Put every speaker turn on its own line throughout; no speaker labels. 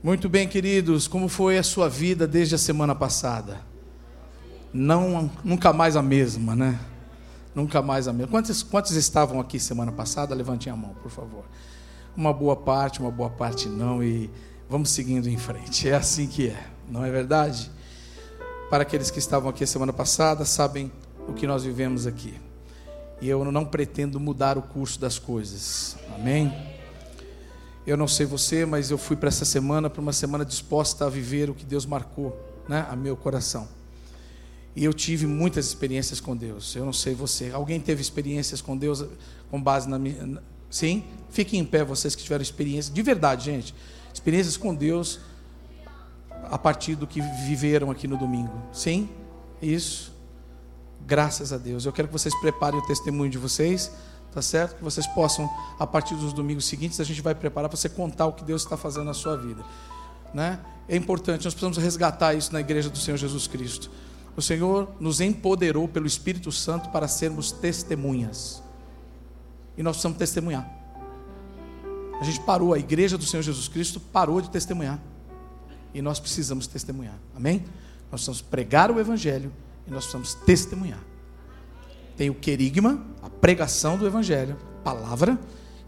Muito bem, queridos, como foi a sua vida desde a semana passada? Não, nunca mais a mesma, né? Nunca mais a mesma. Quantos, quantos estavam aqui semana passada? Levantem a mão, por favor. Uma boa parte, uma boa parte não, e vamos seguindo em frente. É assim que é, não é verdade? Para aqueles que estavam aqui semana passada, sabem o que nós vivemos aqui. E eu não pretendo mudar o curso das coisas. Amém? Eu não sei você, mas eu fui para essa semana, para uma semana disposta a viver o que Deus marcou, né, a meu coração. E eu tive muitas experiências com Deus. Eu não sei você. Alguém teve experiências com Deus com base na minha. Sim? Fiquem em pé, vocês que tiveram experiências. De verdade, gente. Experiências com Deus a partir do que viveram aqui no domingo. Sim? Isso. Graças a Deus. Eu quero que vocês preparem o testemunho de vocês tá certo? Que vocês possam, a partir dos domingos seguintes, a gente vai preparar para você contar o que Deus está fazendo na sua vida. Né? É importante, nós precisamos resgatar isso na igreja do Senhor Jesus Cristo. O Senhor nos empoderou pelo Espírito Santo para sermos testemunhas. E nós precisamos testemunhar. A gente parou, a igreja do Senhor Jesus Cristo parou de testemunhar. E nós precisamos testemunhar. Amém? Nós precisamos pregar o Evangelho e nós precisamos testemunhar. Tem o querigma, a pregação do Evangelho, palavra,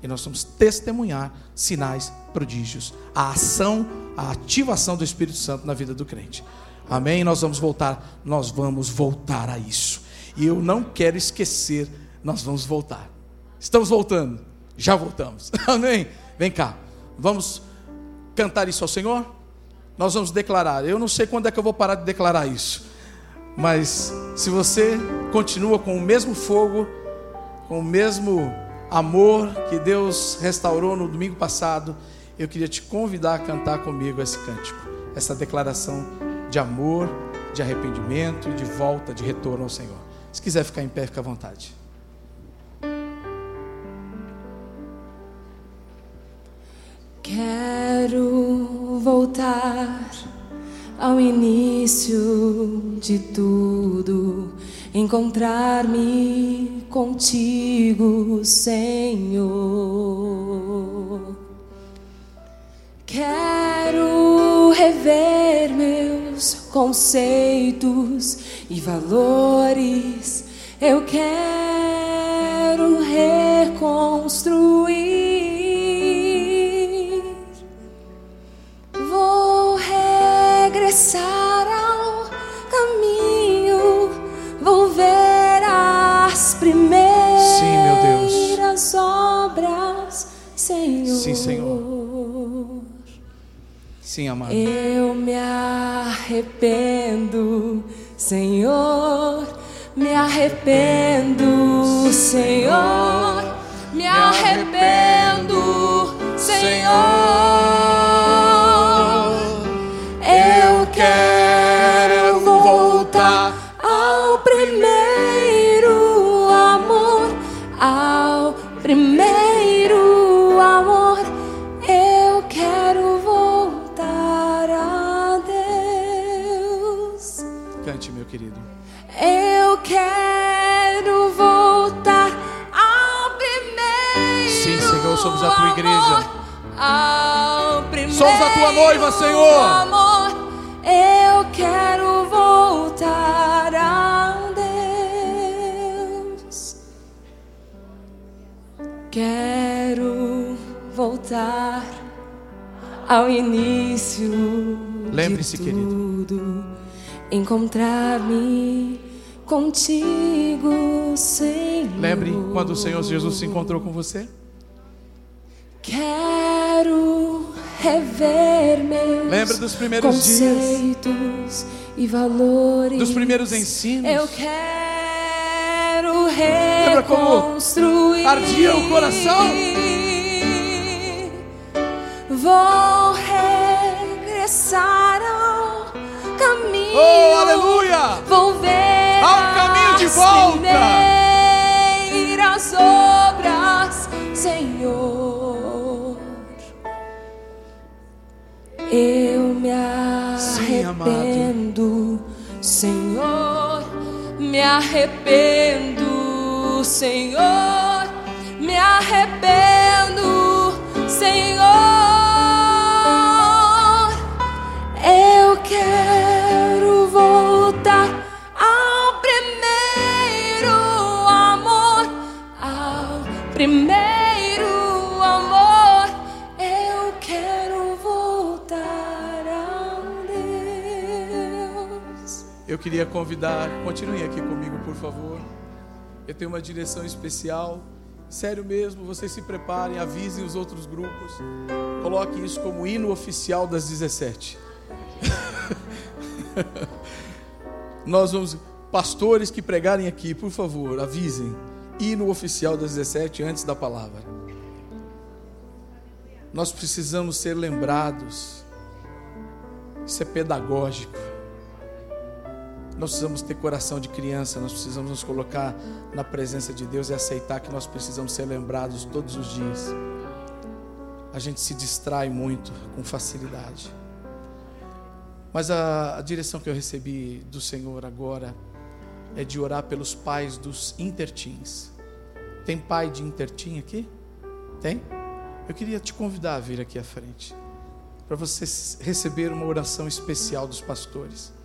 e nós vamos testemunhar sinais, prodígios, a ação, a ativação do Espírito Santo na vida do crente. Amém? Nós vamos voltar, nós vamos voltar a isso. E eu não quero esquecer, nós vamos voltar. Estamos voltando, já voltamos. Amém? Vem cá, vamos cantar isso ao Senhor? Nós vamos declarar. Eu não sei quando é que eu vou parar de declarar isso. Mas se você continua com o mesmo fogo, com o mesmo amor que Deus restaurou no domingo passado, eu queria te convidar a cantar comigo esse cântico, essa declaração de amor, de arrependimento, de volta, de retorno ao Senhor. Se quiser ficar em pé, fica à vontade.
Quero voltar ao início de tudo, encontrar-me contigo, Senhor. Quero rever meus conceitos e valores. Eu quero reconstruir regressar ao caminho, vou ver as primeiras Sim, obras, Senhor.
Sim, Senhor. Sim, amado.
Eu me arrependo, Senhor. Me arrependo, Senhor. Me arrependo, Senhor. Quero voltar ao primeiro.
Sim, Senhor, somos a tua igreja.
Ao primeiro
somos a tua noiva, Senhor.
Amor eu quero voltar a Deus. Quero voltar ao início
Lembre-se, querido,
encontrar-me contigo, Senhor.
Lembre quando o Senhor Jesus se encontrou com você?
Quero rever meus
Lembra dos primeiros
conceitos
dias,
e valores.
Dos primeiros ensinos.
Eu quero reconstruir.
ardia o coração.
Vou regressar ao caminho.
Oh, aleluia!
Vou
de volta.
Primeiras obras, Senhor. Eu me arrependo, Sim, Senhor, me arrependo, Senhor, me arrependo,
Eu queria convidar, continuem aqui comigo, por favor. Eu tenho uma direção especial. Sério mesmo, vocês se preparem, avisem os outros grupos. Coloque isso como hino oficial das 17. Nós vamos, pastores que pregarem aqui, por favor, avisem. Hino oficial das 17 antes da palavra. Nós precisamos ser lembrados. Isso é pedagógico. Nós precisamos ter coração de criança, nós precisamos nos colocar na presença de Deus e aceitar que nós precisamos ser lembrados todos os dias. A gente se distrai muito com facilidade. Mas a, a direção que eu recebi do Senhor agora é de orar pelos pais dos intertins. Tem pai de intertim aqui? Tem? Eu queria te convidar a vir aqui à frente, para você receber uma oração especial dos pastores.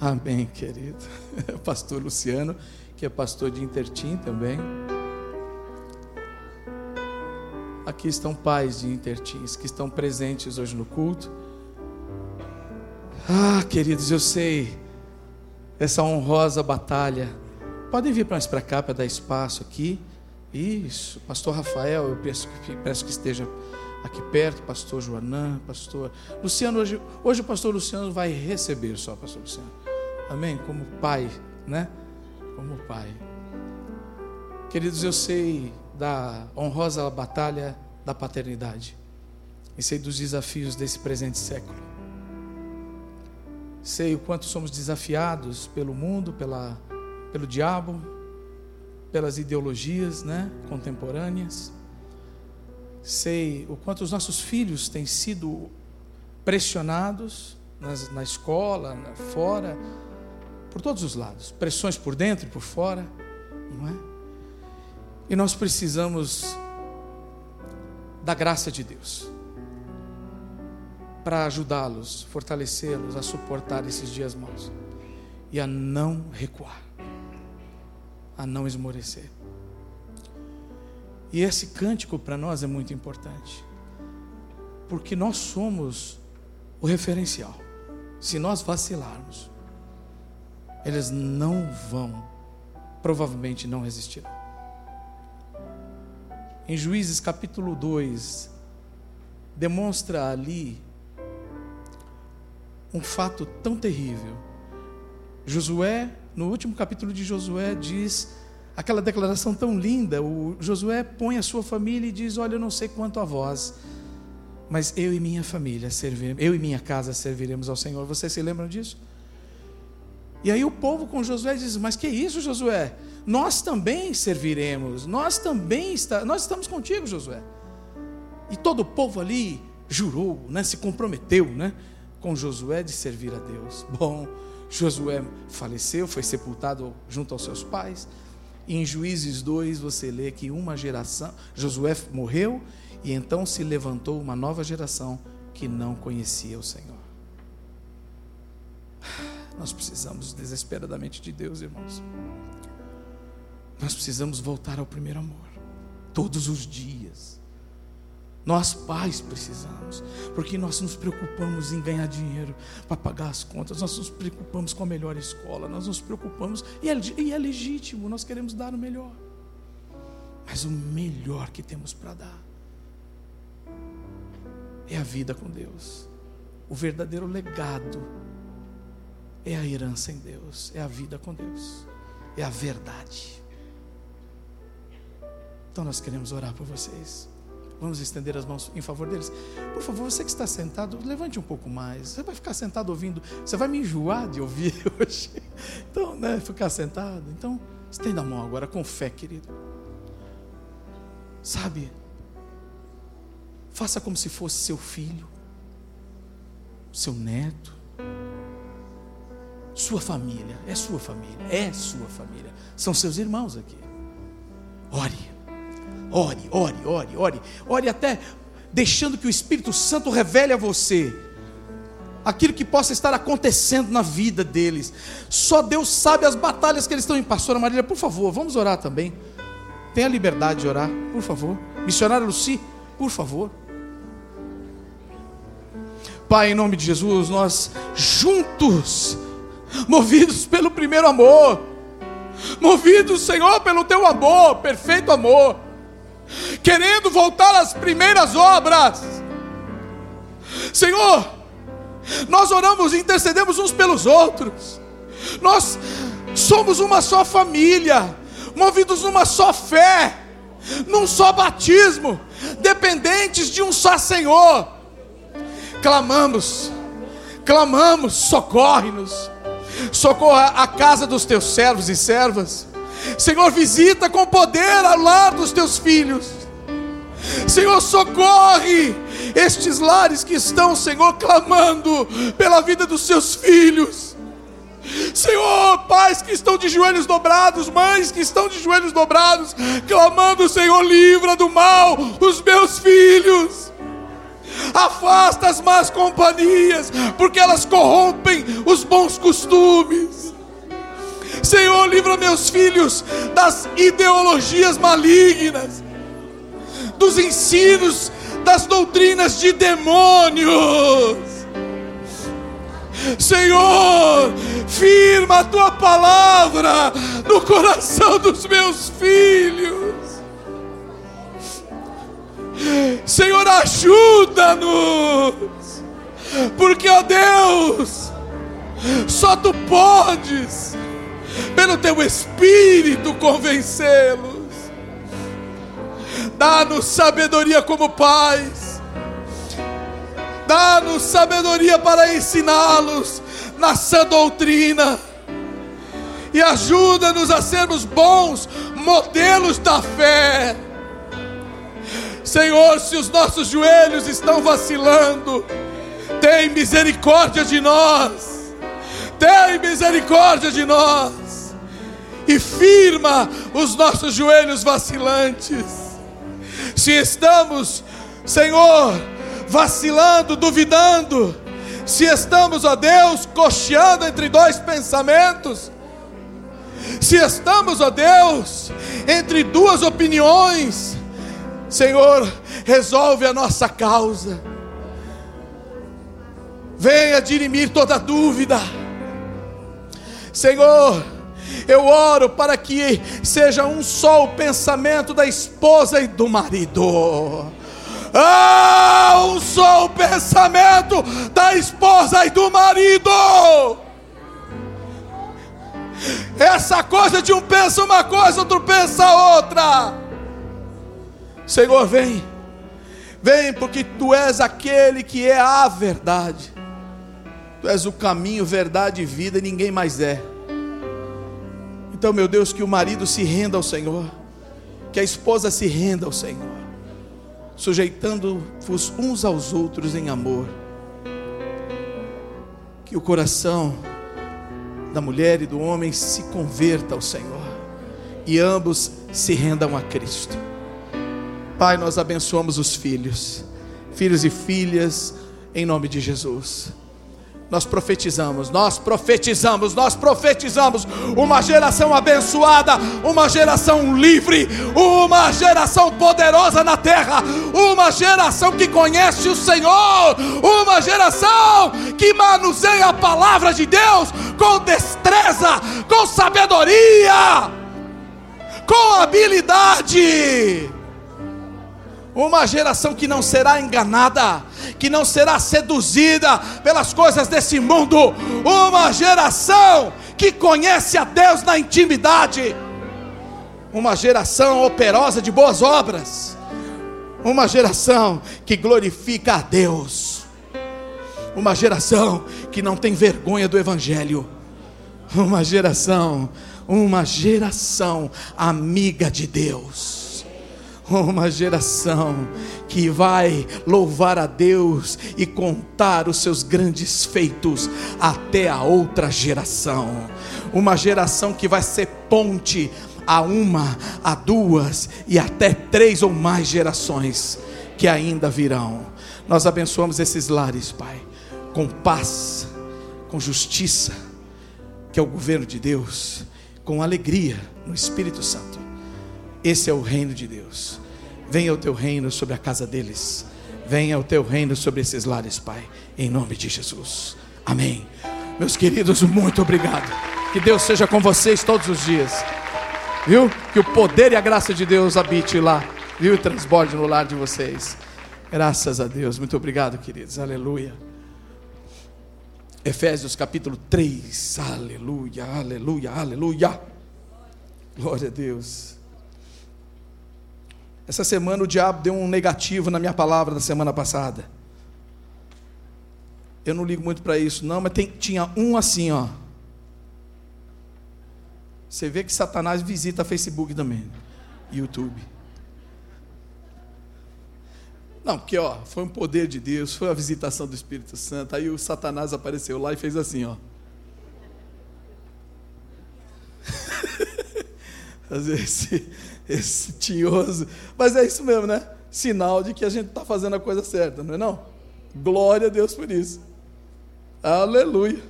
Amém, querido. Pastor Luciano, que é pastor de Intertim também. Aqui estão pais de Intertins que estão presentes hoje no culto. Ah, queridos, eu sei essa honrosa batalha. Podem vir mais para cá para dar espaço aqui. Isso, pastor Rafael, eu peço, peço que esteja aqui perto, pastor Joanã, pastor Luciano, hoje, hoje o pastor Luciano vai receber só, pastor Luciano. Amém? Como pai, né? Como pai. Queridos, eu sei da honrosa batalha da paternidade. E sei dos desafios desse presente século. Sei o quanto somos desafiados pelo mundo, pela, pelo diabo, pelas ideologias né, contemporâneas. Sei o quanto os nossos filhos têm sido pressionados nas, na escola, fora, por todos os lados, pressões por dentro e por fora, não é? E nós precisamos da graça de Deus para ajudá-los, fortalecê-los a suportar esses dias maus e a não recuar, a não esmorecer. E esse cântico para nós é muito importante, porque nós somos o referencial. Se nós vacilarmos, eles não vão, provavelmente não resistirão. Em Juízes capítulo 2, demonstra ali um fato tão terrível. Josué, no último capítulo de Josué, diz aquela declaração tão linda. O Josué põe a sua família e diz: Olha, eu não sei quanto a vós, mas eu e minha família serviremos, eu e minha casa serviremos ao Senhor. Vocês se lembram disso? E aí o povo com Josué diz: Mas que isso, Josué? Nós também serviremos, nós também está, nós estamos contigo, Josué. E todo o povo ali jurou, né, se comprometeu, né, com Josué de servir a Deus. Bom, Josué faleceu, foi sepultado junto aos seus pais. E em Juízes 2 você lê que uma geração, Josué morreu e então se levantou uma nova geração que não conhecia o Senhor. Nós precisamos desesperadamente de Deus, irmãos. Nós precisamos voltar ao primeiro amor, todos os dias. Nós pais precisamos, porque nós nos preocupamos em ganhar dinheiro para pagar as contas, nós nos preocupamos com a melhor escola, nós nos preocupamos, e é, e é legítimo, nós queremos dar o melhor, mas o melhor que temos para dar é a vida com Deus, o verdadeiro legado é a herança em Deus, é a vida com Deus, é a verdade. Então nós queremos orar por vocês. Vamos estender as mãos em favor deles. Por favor, você que está sentado, levante um pouco mais. Você vai ficar sentado ouvindo, você vai me enjoar de ouvir hoje. Então, né, ficar sentado. Então, estenda a mão agora com fé, querido. Sabe? Faça como se fosse seu filho, seu neto, sua família, é sua família, é sua família. São seus irmãos aqui. Ore, ore, ore, ore, ore. Ore até deixando que o Espírito Santo revele a você aquilo que possa estar acontecendo na vida deles. Só Deus sabe as batalhas que eles estão em. Pastora Marília, por favor, vamos orar também. Tenha liberdade de orar, por favor. Missionária Luci, por favor. Pai, em nome de Jesus, nós juntos movidos pelo primeiro amor, movidos, Senhor, pelo teu amor, perfeito amor, querendo voltar às primeiras obras. Senhor, nós oramos e intercedemos uns pelos outros, nós somos uma só família, movidos numa só fé, num só batismo, dependentes de um só Senhor. Clamamos, clamamos, socorre-nos, socorra a casa dos teus servos e servas. Senhor, visita com poder ao lar dos teus filhos. Senhor, socorre estes lares que estão, Senhor, clamando pela vida dos seus filhos. Senhor, pais que estão de joelhos dobrados, mães que estão de joelhos dobrados, clamando, Senhor, livra do mal os meus filhos. Afasta as más companhias, porque elas corrompem os bons costumes. Senhor, livra meus filhos das ideologias malignas, dos ensinos, das doutrinas de demônios. Senhor, firma a tua palavra no coração dos meus filhos. Senhor, ajuda-nos, porque, ó Deus, só tu podes, pelo teu Espírito, convencê-los. Dá-nos sabedoria como pais Dá-nos sabedoria para ensiná-los na sã doutrina. E ajuda-nos a sermos bons modelos da fé. Senhor, se os nossos joelhos estão vacilando, tem misericórdia de nós. Tem misericórdia de nós. E firma os nossos joelhos vacilantes. Se estamos, Senhor, vacilando, duvidando, se estamos, ó Deus, cocheando entre dois pensamentos, se estamos, ó Deus, entre duas opiniões, Senhor, resolve a nossa causa, venha dirimir toda dúvida, Senhor, eu oro para que seja um só o pensamento da esposa e do marido ah, um só o pensamento da esposa e do marido. Essa coisa de um pensa uma coisa, outro pensa outra. Senhor, vem, vem, porque tu és aquele que é a verdade. Tu és o caminho, verdade e vida, e ninguém mais é. Então, meu Deus, que o marido se renda ao Senhor, que a esposa se renda ao Senhor sujeitando-vos uns aos outros em amor. Que o coração da mulher e do homem se converta ao Senhor e ambos se rendam a Cristo. Pai, nós abençoamos os filhos, filhos e filhas, em nome de Jesus. Nós profetizamos, nós profetizamos, nós profetizamos uma geração abençoada, uma geração livre, uma geração poderosa na terra, uma geração que conhece o Senhor, uma geração que manuseia a palavra de Deus com destreza, com sabedoria, com habilidade uma geração que não será enganada, que não será seduzida pelas coisas desse mundo. Uma geração que conhece a Deus na intimidade. Uma geração operosa de boas obras. Uma geração que glorifica a Deus. Uma geração que não tem vergonha do Evangelho. Uma geração, uma geração amiga de Deus uma geração que vai louvar a Deus e contar os seus grandes feitos até a outra geração. Uma geração que vai ser ponte a uma, a duas e até três ou mais gerações que ainda virão. Nós abençoamos esses lares, Pai, com paz, com justiça, que é o governo de Deus, com alegria no Espírito Santo. Esse é o reino de Deus. Venha o teu reino sobre a casa deles. Venha o teu reino sobre esses lares, Pai. Em nome de Jesus. Amém. Meus queridos, muito obrigado. Que Deus seja com vocês todos os dias. Viu? Que o poder e a graça de Deus habite lá. Viu? E transborde no lar de vocês. Graças a Deus. Muito obrigado, queridos. Aleluia. Efésios capítulo 3. Aleluia, aleluia, aleluia. Glória a Deus. Essa semana o diabo deu um negativo na minha palavra da semana passada. Eu não ligo muito para isso, não, mas tem, tinha um assim, ó. Você vê que Satanás visita Facebook também, YouTube. Não, porque ó, foi um poder de Deus, foi a visitação do Espírito Santo. Aí o Satanás apareceu lá e fez assim, ó. Fazer esse, esse tinhoso. Mas é isso mesmo, né? Sinal de que a gente está fazendo a coisa certa, não é não? Glória a Deus por isso. Aleluia.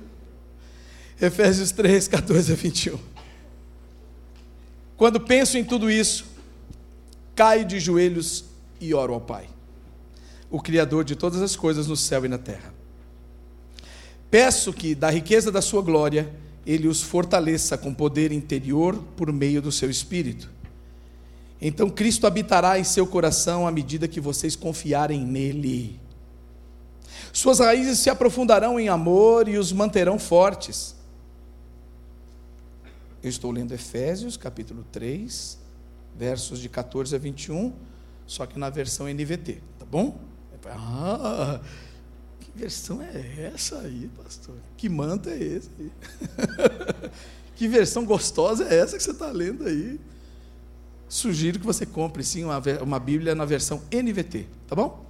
Efésios 3, 14 a 21. Quando penso em tudo isso, caio de joelhos e oro ao Pai o Criador de todas as coisas no céu e na terra. Peço que, da riqueza da sua glória, ele os fortaleça com poder interior por meio do seu espírito. Então Cristo habitará em seu coração à medida que vocês confiarem nele. Suas raízes se aprofundarão em amor e os manterão fortes. Eu estou lendo Efésios, capítulo 3, versos de 14 a 21, só que na versão NVT, tá bom? Ah, que versão é essa aí, pastor? Que manto é esse que versão gostosa é essa que você está lendo aí? Sugiro que você compre sim uma, uma Bíblia na versão NVT, tá bom?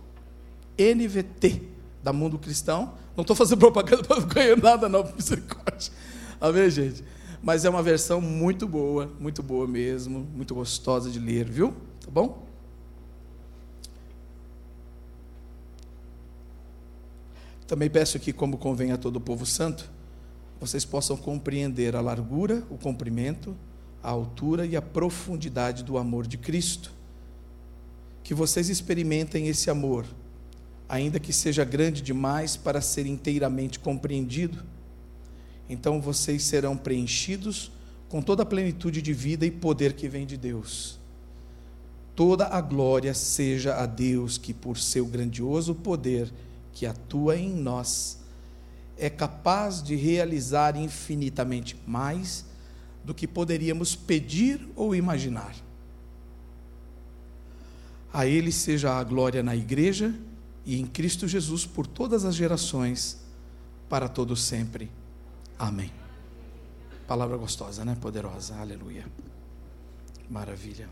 NVT, da Mundo Cristão. Não estou fazendo propaganda para não ganhar nada, não, misericórdia. Amém, gente? Mas é uma versão muito boa, muito boa mesmo, muito gostosa de ler, viu? Tá bom? Também peço que, como convém a todo o povo santo, vocês possam compreender a largura, o comprimento, a altura e a profundidade do amor de Cristo. Que vocês experimentem esse amor, ainda que seja grande demais para ser inteiramente compreendido. Então vocês serão preenchidos com toda a plenitude de vida e poder que vem de Deus. Toda a glória seja a Deus que, por seu grandioso poder, que atua em nós é capaz de realizar infinitamente mais do que poderíamos pedir ou imaginar. A Ele seja a glória na Igreja e em Cristo Jesus por todas as gerações, para todo sempre. Amém. Palavra gostosa, né? Poderosa. Aleluia. Maravilha.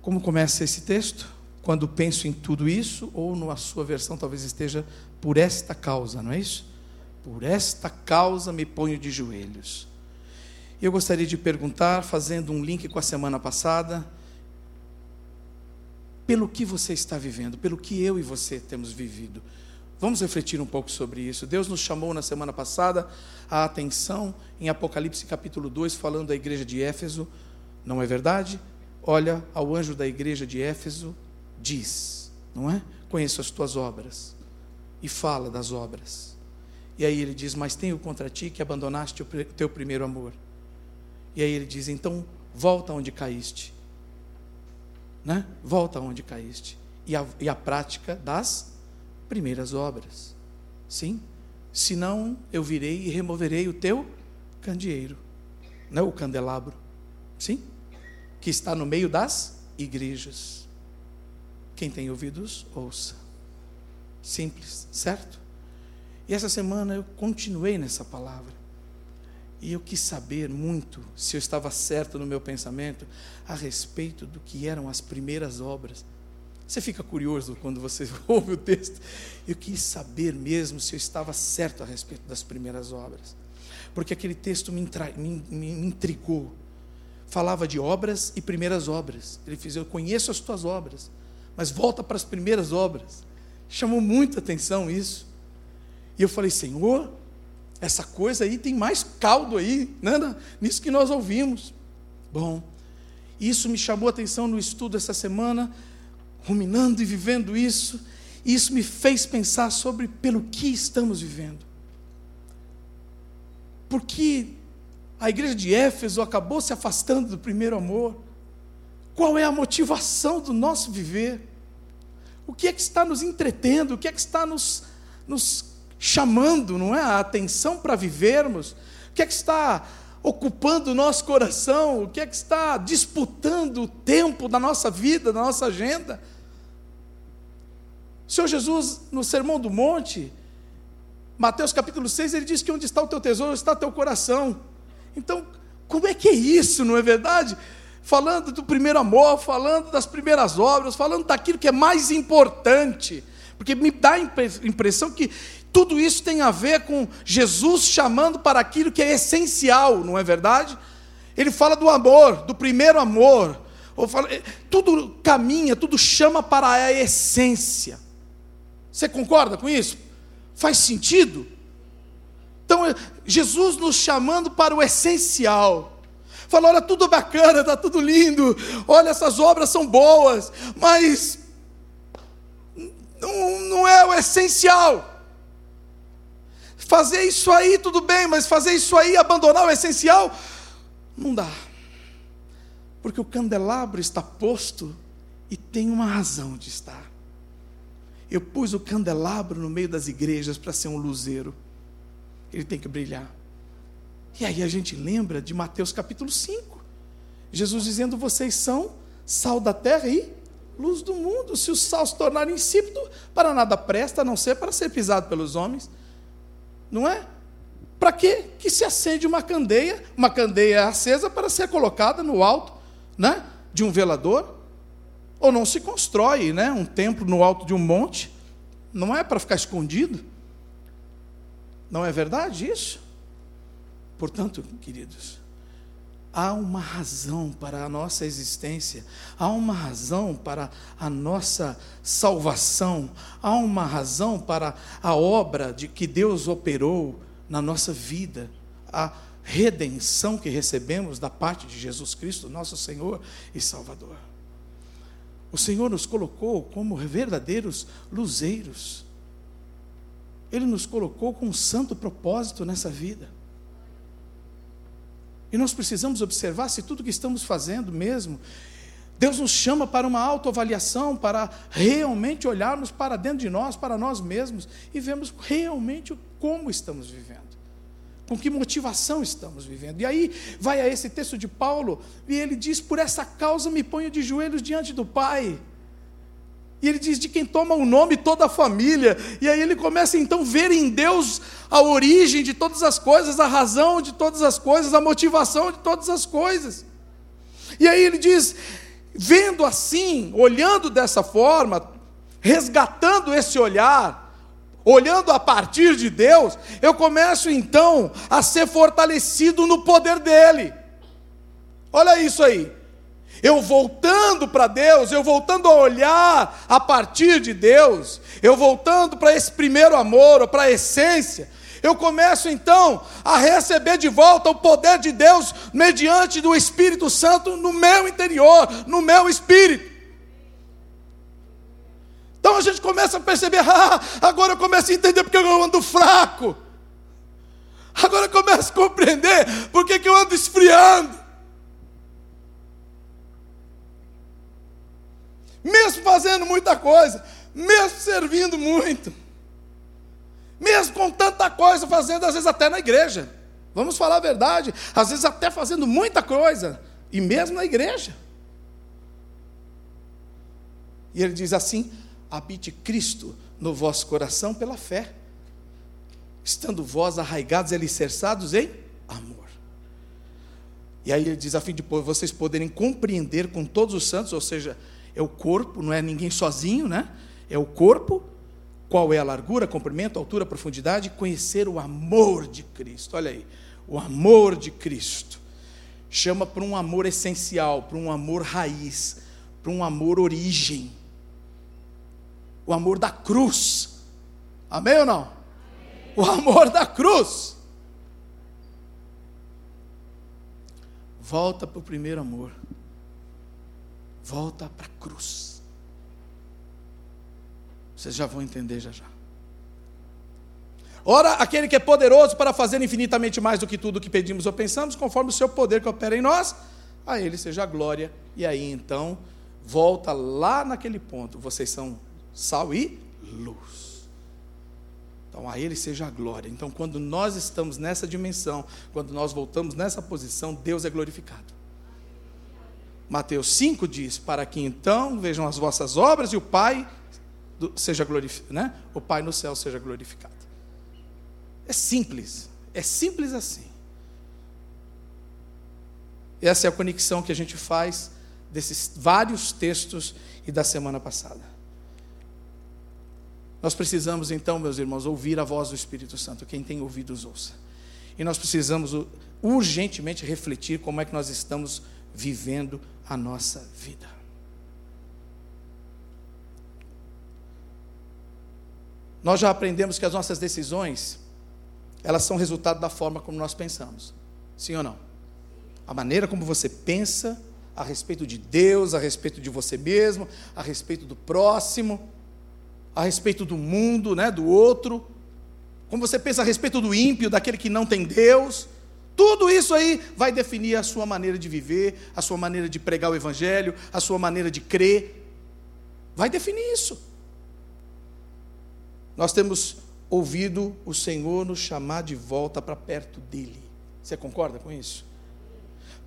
Como começa esse texto? quando penso em tudo isso, ou na sua versão talvez esteja por esta causa, não é isso? Por esta causa me ponho de joelhos. Eu gostaria de perguntar, fazendo um link com a semana passada, pelo que você está vivendo, pelo que eu e você temos vivido. Vamos refletir um pouco sobre isso. Deus nos chamou na semana passada a atenção em Apocalipse capítulo 2, falando da igreja de Éfeso, não é verdade? Olha ao anjo da igreja de Éfeso diz, não é? Conheço as tuas obras. E fala das obras. E aí ele diz: Mas tenho contra ti que abandonaste o teu primeiro amor. E aí ele diz: Então volta onde caíste. Né? Volta onde caíste. E a, e a prática das primeiras obras. Sim? Senão eu virei e removerei o teu candeeiro. Não é o candelabro. Sim? Que está no meio das igrejas. Quem tem ouvidos, ouça. Simples, certo? E essa semana eu continuei nessa palavra. E eu quis saber muito se eu estava certo no meu pensamento a respeito do que eram as primeiras obras. Você fica curioso quando você ouve o texto. Eu quis saber mesmo se eu estava certo a respeito das primeiras obras. Porque aquele texto me, me, me intrigou. Falava de obras e primeiras obras. Ele diz: Eu conheço as tuas obras mas volta para as primeiras obras. Chamou muita atenção isso. E eu falei, Senhor, essa coisa aí tem mais caldo aí, né, nisso que nós ouvimos. Bom, isso me chamou a atenção no estudo essa semana, ruminando e vivendo isso. E isso me fez pensar sobre pelo que estamos vivendo. Porque a igreja de Éfeso acabou se afastando do primeiro amor. Qual é a motivação do nosso viver? O que é que está nos entretendo? O que é que está nos, nos chamando, não é? A atenção para vivermos? O que é que está ocupando o nosso coração? O que é que está disputando o tempo da nossa vida, da nossa agenda? O Senhor Jesus, no Sermão do Monte, Mateus capítulo 6, ele diz que onde está o teu tesouro está o teu coração. Então, como é que é isso, não é verdade? Falando do primeiro amor, falando das primeiras obras, falando daquilo que é mais importante. Porque me dá a impressão que tudo isso tem a ver com Jesus chamando para aquilo que é essencial, não é verdade? Ele fala do amor, do primeiro amor. Fala, eh, tudo caminha, tudo chama para a essência. Você concorda com isso? Faz sentido? Então, é, Jesus nos chamando para o essencial. Fala, olha, tudo bacana, está tudo lindo, olha, essas obras são boas, mas não, não é o essencial. Fazer isso aí, tudo bem, mas fazer isso aí, abandonar o essencial, não dá. Porque o candelabro está posto e tem uma razão de estar. Eu pus o candelabro no meio das igrejas para ser um luzeiro ele tem que brilhar. E aí a gente lembra de Mateus capítulo 5. Jesus dizendo: Vocês são sal da terra e luz do mundo. Se o sal se tornar insípido, para nada presta, a não ser para ser pisado pelos homens. Não é? Para que que se acende uma candeia, uma candeia acesa para ser colocada no alto, né, de um velador? Ou não se constrói, né, um templo no alto de um monte? Não é para ficar escondido? Não é verdade isso? Portanto, queridos, há uma razão para a nossa existência, há uma razão para a nossa salvação, há uma razão para a obra de que Deus operou na nossa vida, a redenção que recebemos da parte de Jesus Cristo, nosso Senhor e Salvador. O Senhor nos colocou como verdadeiros luzeiros ele nos colocou com um santo propósito nessa vida. E nós precisamos observar se tudo que estamos fazendo mesmo, Deus nos chama para uma autoavaliação, para realmente olharmos para dentro de nós, para nós mesmos, e vemos realmente como estamos vivendo, com que motivação estamos vivendo. E aí vai a esse texto de Paulo, e ele diz: Por essa causa me ponho de joelhos diante do Pai e ele diz de quem toma o nome toda a família. E aí ele começa então a ver em Deus a origem de todas as coisas, a razão de todas as coisas, a motivação de todas as coisas. E aí ele diz, vendo assim, olhando dessa forma, resgatando esse olhar, olhando a partir de Deus, eu começo então a ser fortalecido no poder dele. Olha isso aí. Eu voltando para Deus, eu voltando a olhar a partir de Deus, eu voltando para esse primeiro amor, para a essência, eu começo então a receber de volta o poder de Deus mediante do Espírito Santo no meu interior, no meu espírito. Então a gente começa a perceber, ah, agora eu começo a entender porque eu ando fraco. Agora eu começo a compreender porque que eu ando esfriando. Mesmo fazendo muita coisa, mesmo servindo muito, mesmo com tanta coisa fazendo, às vezes até na igreja. Vamos falar a verdade, às vezes até fazendo muita coisa, e mesmo na igreja. E ele diz assim: habite Cristo no vosso coração pela fé, estando vós arraigados e alicerçados em amor. E aí ele diz, a fim de vocês poderem compreender com todos os santos, ou seja, é o corpo, não é ninguém sozinho, né? É o corpo. Qual é a largura, comprimento, altura, profundidade? Conhecer o amor de Cristo. Olha aí, o amor de Cristo. Chama para um amor essencial, para um amor raiz, para um amor origem. O amor da cruz. Amém ou não? Amém. O amor da cruz. Volta para o primeiro amor volta para a cruz. Vocês já vão entender já já. Ora, aquele que é poderoso para fazer infinitamente mais do que tudo que pedimos ou pensamos, conforme o seu poder que opera em nós, a ele seja a glória. E aí então, volta lá naquele ponto: vocês são sal e luz. Então, a ele seja a glória. Então, quando nós estamos nessa dimensão, quando nós voltamos nessa posição, Deus é glorificado. Mateus 5 diz: Para que então vejam as vossas obras e o Pai seja glorificado, né? O Pai no céu seja glorificado. É simples, é simples assim. Essa é a conexão que a gente faz desses vários textos e da semana passada. Nós precisamos então, meus irmãos, ouvir a voz do Espírito Santo. Quem tem ouvidos, ouça. E nós precisamos urgentemente refletir como é que nós estamos vivendo a nossa vida. Nós já aprendemos que as nossas decisões, elas são resultado da forma como nós pensamos. Sim ou não? A maneira como você pensa a respeito de Deus, a respeito de você mesmo, a respeito do próximo, a respeito do mundo, né, do outro. Como você pensa a respeito do ímpio, daquele que não tem Deus, tudo isso aí vai definir a sua maneira de viver, a sua maneira de pregar o Evangelho, a sua maneira de crer. Vai definir isso. Nós temos ouvido o Senhor nos chamar de volta para perto dele. Você concorda com isso?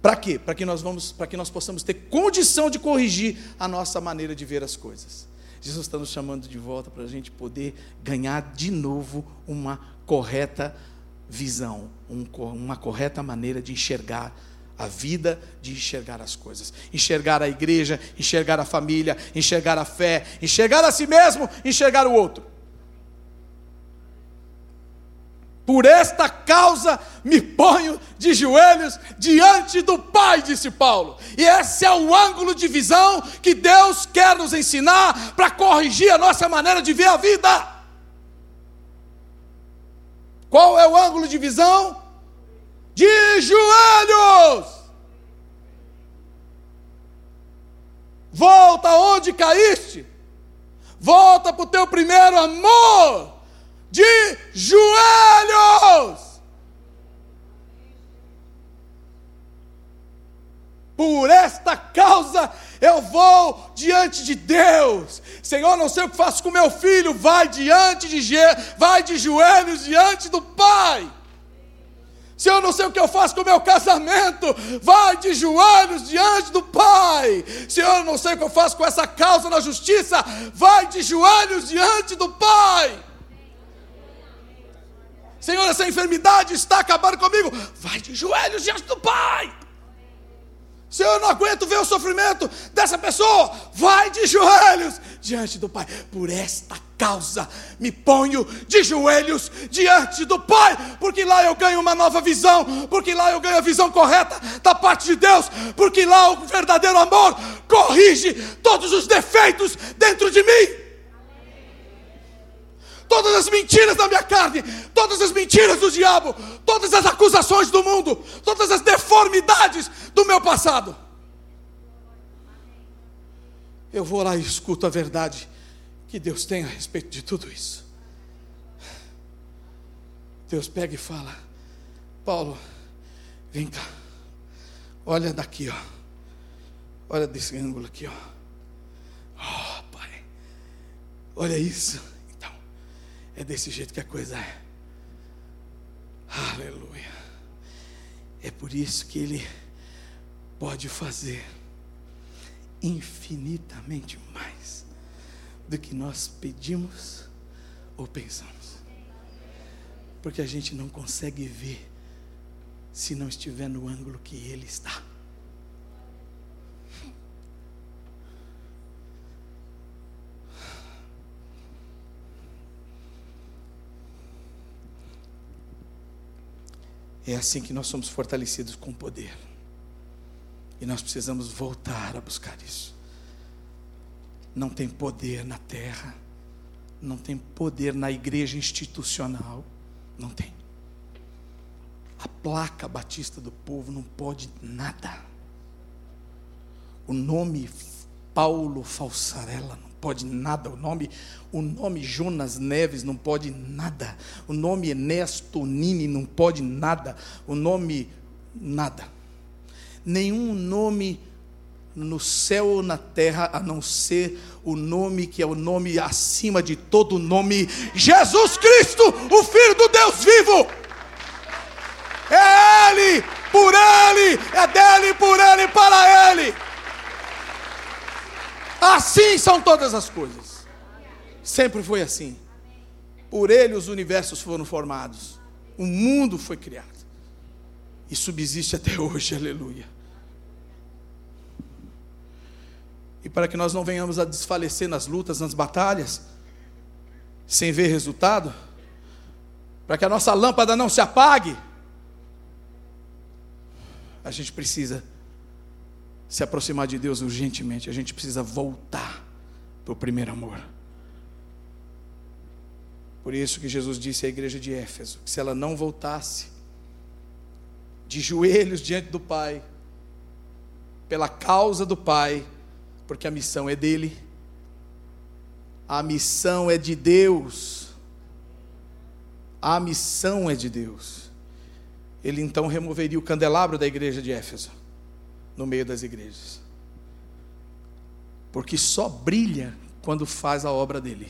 Para quê? Para que nós vamos, para que nós possamos ter condição de corrigir a nossa maneira de ver as coisas. Jesus está nos chamando de volta para a gente poder ganhar de novo uma correta visão, um, uma correta maneira de enxergar a vida, de enxergar as coisas. Enxergar a igreja, enxergar a família, enxergar a fé, enxergar a si mesmo, enxergar o outro. Por esta causa me ponho de joelhos diante do Pai, disse Paulo. E esse é o ângulo de visão que Deus quer nos ensinar para corrigir a nossa maneira de ver a vida. Qual é o ângulo de visão? De joelhos. Volta onde caíste. Volta para o teu primeiro amor. De joelhos. Por esta causa eu vou diante de Deus. Senhor, não sei o que faço com meu filho, vai diante de vai de joelhos diante do Pai. Senhor, não sei o que eu faço com o meu casamento, vai de joelhos diante do Pai. Senhor, não sei o que eu faço com essa causa na justiça, vai de joelhos diante do Pai. Senhor, essa enfermidade está acabando comigo, vai de joelhos diante do Pai. Senhor, eu não aguento ver o sofrimento dessa pessoa. Vai de joelhos diante do Pai. Por esta causa me ponho de joelhos diante do Pai, porque lá eu ganho uma nova visão, porque lá eu ganho a visão correta da parte de Deus, porque lá o verdadeiro amor corrige todos os defeitos dentro de mim todas as mentiras da minha carne, todas as mentiras do diabo, todas as acusações do mundo, todas as deformidades do meu passado. Eu vou lá e escuto a verdade que Deus tem a respeito de tudo isso. Deus pega e fala: Paulo, vem cá, olha daqui, ó, olha desse ângulo aqui, ó. Oh, Pai, olha isso. É desse jeito que a coisa é. Aleluia. É por isso que Ele pode fazer infinitamente mais do que nós pedimos ou pensamos. Porque a gente não consegue ver se não estiver no ângulo que Ele está. É assim que nós somos fortalecidos com poder. E nós precisamos voltar a buscar isso. Não tem poder na terra, não tem poder na igreja institucional, não tem. A placa batista do povo não pode nada. O nome Paulo Falsarela não pode nada. O nome, o nome Jonas Neves não pode nada. O nome Enéas Tonini não pode nada. O nome nada. Nenhum nome no céu ou na terra a não ser o nome que é o nome acima de todo nome, Jesus Cristo, o Filho do Deus vivo. É Ele, por Ele, é dele, por Ele, para Ele. Assim são todas as coisas. Sempre foi assim. Por Ele os universos foram formados, o mundo foi criado e subsiste até hoje, aleluia. E para que nós não venhamos a desfalecer nas lutas, nas batalhas, sem ver resultado, para que a nossa lâmpada não se apague, a gente precisa se aproximar de Deus urgentemente, a gente precisa voltar para o primeiro amor. Por isso que Jesus disse à igreja de Éfeso: que se ela não voltasse de joelhos diante do Pai, pela causa do Pai, porque a missão é dele, a missão é de Deus, a missão é de Deus. Ele então removeria o candelabro da igreja de Éfeso, no meio das igrejas, porque só brilha quando faz a obra dele,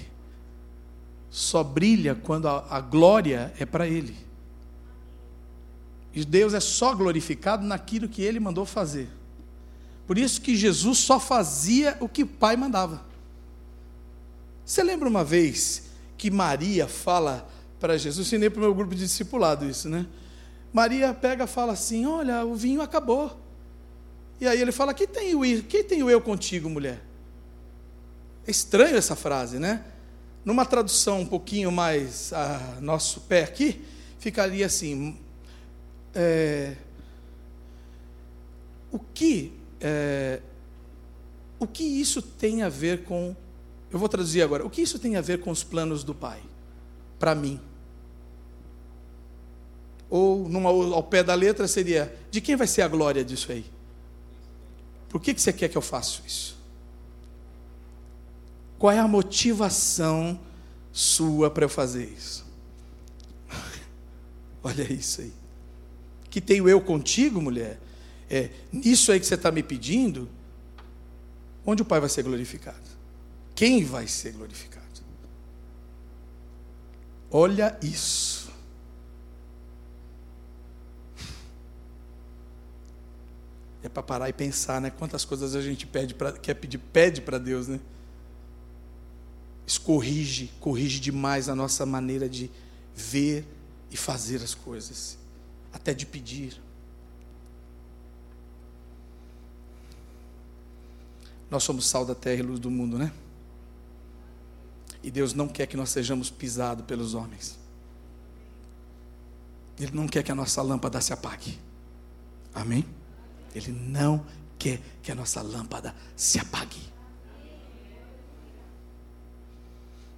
só brilha quando a, a glória é para ele. E Deus é só glorificado naquilo que ele mandou fazer. Por isso que Jesus só fazia o que o Pai mandava. Você lembra uma vez que Maria fala para Jesus, ensinei para o meu grupo de discipulado isso, né? Maria pega e fala assim: Olha, o vinho acabou. E aí ele fala: Quem tem o, o eu contigo, mulher? É estranho essa frase, né? Numa tradução um pouquinho mais a nosso pé aqui, ficaria assim: é, O que é, o que isso tem a ver com. Eu vou traduzir agora. O que isso tem a ver com os planos do Pai? Para mim. Ou numa, ao pé da letra seria: de quem vai ser a glória disso aí? Por que, que você quer que eu faça isso? Qual é a motivação sua para eu fazer isso? Olha isso aí. Que tenho eu contigo, mulher? é nisso aí que você está me pedindo, onde o Pai vai ser glorificado? Quem vai ser glorificado? Olha isso. É para parar e pensar, né? Quantas coisas a gente pede pra, quer pedir, pede para Deus, né? Isso corrige, corrige demais a nossa maneira de ver e fazer as coisas, até de pedir. Nós somos sal da terra e luz do mundo, né? E Deus não quer que nós sejamos pisados pelos homens. Ele não quer que a nossa lâmpada se apague. Amém? Ele não quer que a nossa lâmpada se apague.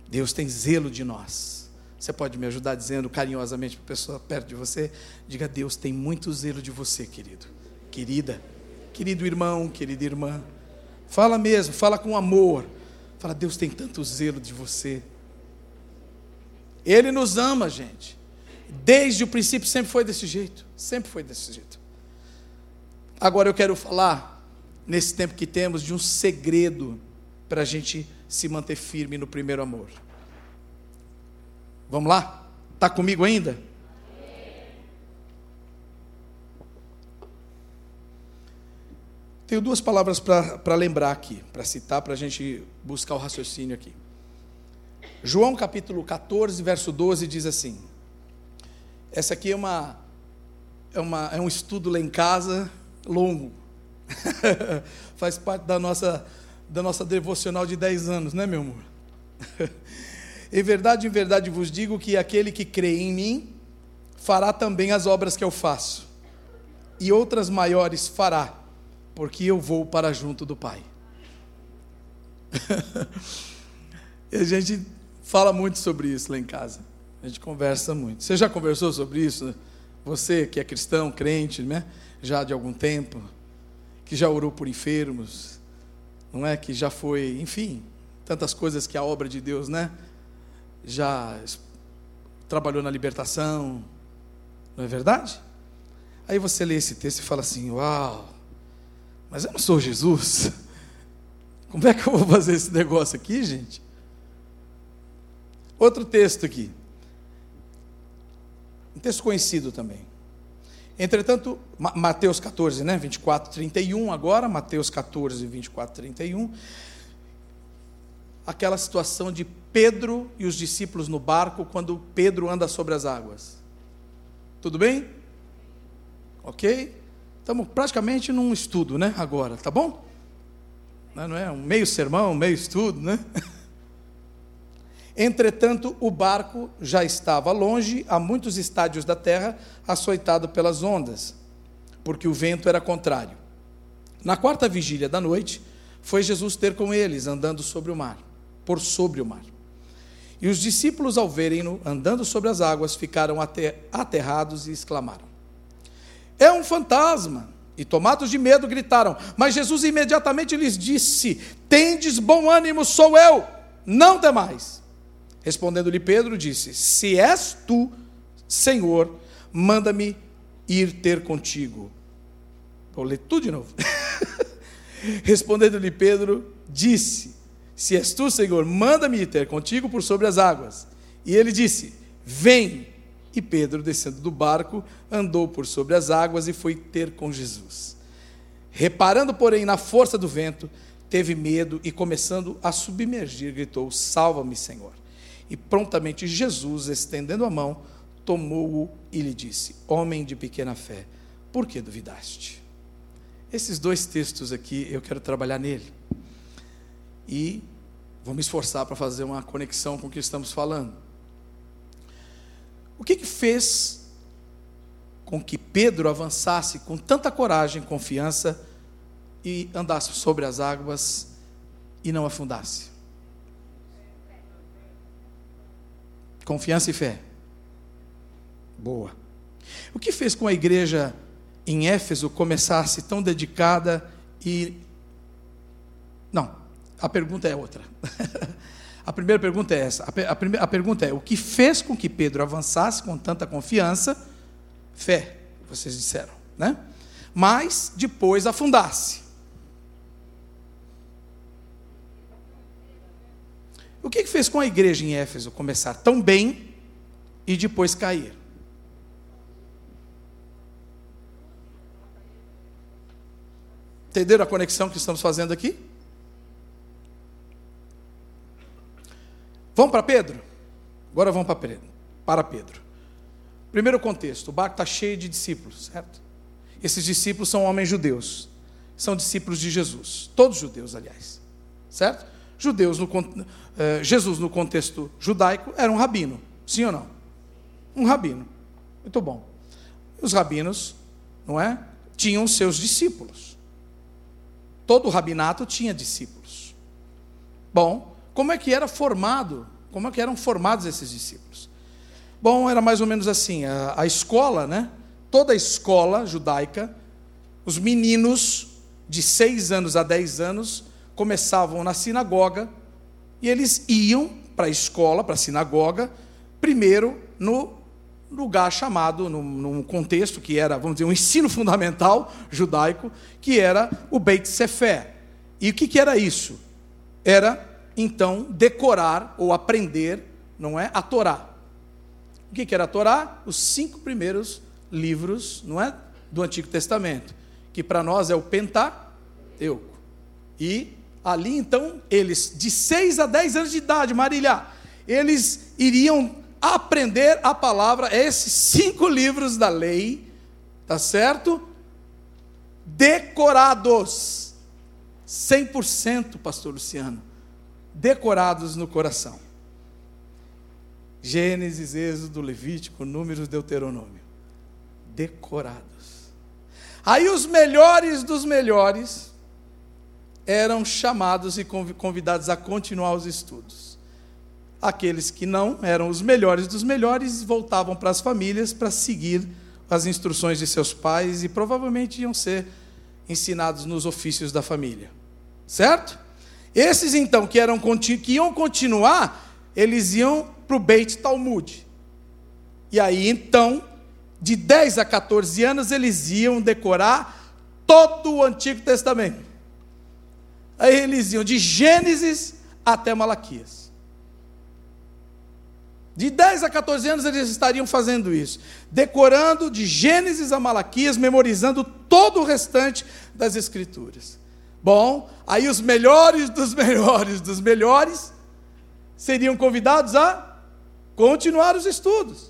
Deus tem zelo de nós. Você pode me ajudar dizendo carinhosamente para a pessoa perto de você? Diga: Deus tem muito zelo de você, querido, querida, querido irmão, querida irmã. Fala mesmo, fala com amor. Fala, Deus tem tanto zelo de você. Ele nos ama, gente. Desde o princípio sempre foi desse jeito. Sempre foi desse jeito. Agora eu quero falar, nesse tempo que temos, de um segredo para a gente se manter firme no primeiro amor. Vamos lá? Está comigo ainda? Tenho duas palavras para lembrar aqui, para citar, para a gente buscar o raciocínio aqui. João capítulo 14, verso 12 diz assim: Essa aqui é uma é, uma, é um estudo lá em casa longo. Faz parte da nossa da nossa devocional de 10 anos, né, meu amor? em verdade, em verdade vos digo que aquele que crê em mim fará também as obras que eu faço, e outras maiores fará porque eu vou para junto do Pai. a gente fala muito sobre isso lá em casa. A gente conversa muito. Você já conversou sobre isso? Você que é cristão, crente, né? Já de algum tempo, que já orou por enfermos, não é? Que já foi, enfim, tantas coisas que a obra de Deus, né? Já trabalhou na libertação, não é verdade? Aí você lê esse texto e fala assim: Uau, mas eu não sou Jesus. Como é que eu vou fazer esse negócio aqui, gente? Outro texto aqui. Um texto conhecido também. Entretanto, Mateus 14, né? 24, 31 agora, Mateus 14, 24, 31. Aquela situação de Pedro e os discípulos no barco quando Pedro anda sobre as águas. Tudo bem? Ok? Estamos praticamente num estudo, né? Agora, tá bom? Não é um meio sermão, meio estudo, né? Entretanto, o barco já estava longe, a muitos estádios da terra, açoitado pelas ondas, porque o vento era contrário. Na quarta vigília da noite, foi Jesus ter com eles, andando sobre o mar, por sobre o mar. E os discípulos, ao verem-no andando sobre as águas, ficaram aterrados e exclamaram: É um fantasma! E tomados de medo, gritaram. Mas Jesus imediatamente lhes disse: Tendes bom ânimo, sou eu, não temais. Respondendo-lhe Pedro, disse: Se és tu, Senhor, manda-me ir ter contigo. Vou ler tudo de novo. Respondendo-lhe Pedro, disse: Se és tu, Senhor, manda-me ir ter contigo por sobre as águas. E ele disse: Vem. E Pedro, descendo do barco, andou por sobre as águas e foi ter com Jesus. Reparando, porém, na força do vento, teve medo e, começando a submergir, gritou: Salva-me, Senhor. E prontamente Jesus, estendendo a mão, tomou-o e lhe disse: Homem de pequena fé, por que duvidaste? Esses dois textos aqui eu quero trabalhar nele. E vou me esforçar para fazer uma conexão com o que estamos falando. O que, que fez com que Pedro avançasse com tanta coragem, confiança e andasse sobre as águas e não afundasse? Confiança e fé. Boa. O que fez com a igreja em Éfeso começasse tão dedicada e. Não, a pergunta é outra. a primeira pergunta é essa. A, primeira, a pergunta é: o que fez com que Pedro avançasse com tanta confiança? Fé, vocês disseram, né? Mas depois afundasse. O que fez com a igreja em Éfeso começar tão bem e depois cair? Entenderam a conexão que estamos fazendo aqui? Vamos para Pedro? Agora vamos para Pedro. Para Pedro. Primeiro contexto: o barco está cheio de discípulos, certo? Esses discípulos são homens judeus, são discípulos de Jesus, todos judeus, aliás, certo? Judeus, no, eh, Jesus, no contexto judaico, era um rabino, sim ou não? Um rabino. Muito bom. Os rabinos, não é? Tinham seus discípulos. Todo rabinato tinha discípulos. Bom, como é que era formado? Como é que eram formados esses discípulos? Bom, era mais ou menos assim, a, a escola, né? Toda a escola judaica, os meninos de seis anos a dez anos começavam na sinagoga e eles iam para a escola, para a sinagoga, primeiro no lugar chamado, num, num, contexto que era, vamos dizer, um ensino fundamental judaico, que era o Beit Sefer. E o que, que era isso? Era, então, decorar ou aprender, não é, a Torá. O que, que era a Torá? Os cinco primeiros livros, não é, do Antigo Testamento, que para nós é o Pentateuco. E Ali então, eles, de 6 a 10 anos de idade, Marília, eles iriam aprender a palavra, esses cinco livros da lei, tá certo? Decorados. 100%, pastor Luciano. Decorados no coração. Gênesis, Êxodo, Levítico, Números, Deuteronômio. Decorados. Aí os melhores dos melhores eram chamados e convidados a continuar os estudos. Aqueles que não eram os melhores dos melhores voltavam para as famílias para seguir as instruções de seus pais e provavelmente iam ser ensinados nos ofícios da família. Certo? Esses então que, eram, que iam continuar, eles iam para o Beit Talmud. E aí então, de 10 a 14 anos, eles iam decorar todo o Antigo Testamento. Aí eles iam de Gênesis até Malaquias. De 10 a 14 anos eles estariam fazendo isso, decorando de Gênesis a Malaquias, memorizando todo o restante das Escrituras. Bom, aí os melhores dos melhores dos melhores seriam convidados a continuar os estudos.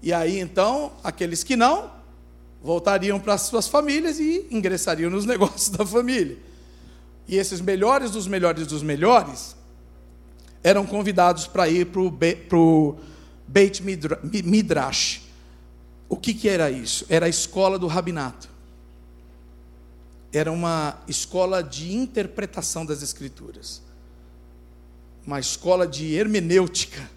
E aí então, aqueles que não, voltariam para as suas famílias e ingressariam nos negócios da família. E esses melhores dos melhores dos melhores eram convidados para ir para o Beit Midrash. O que, que era isso? Era a escola do rabinato. Era uma escola de interpretação das escrituras. Uma escola de hermenêutica,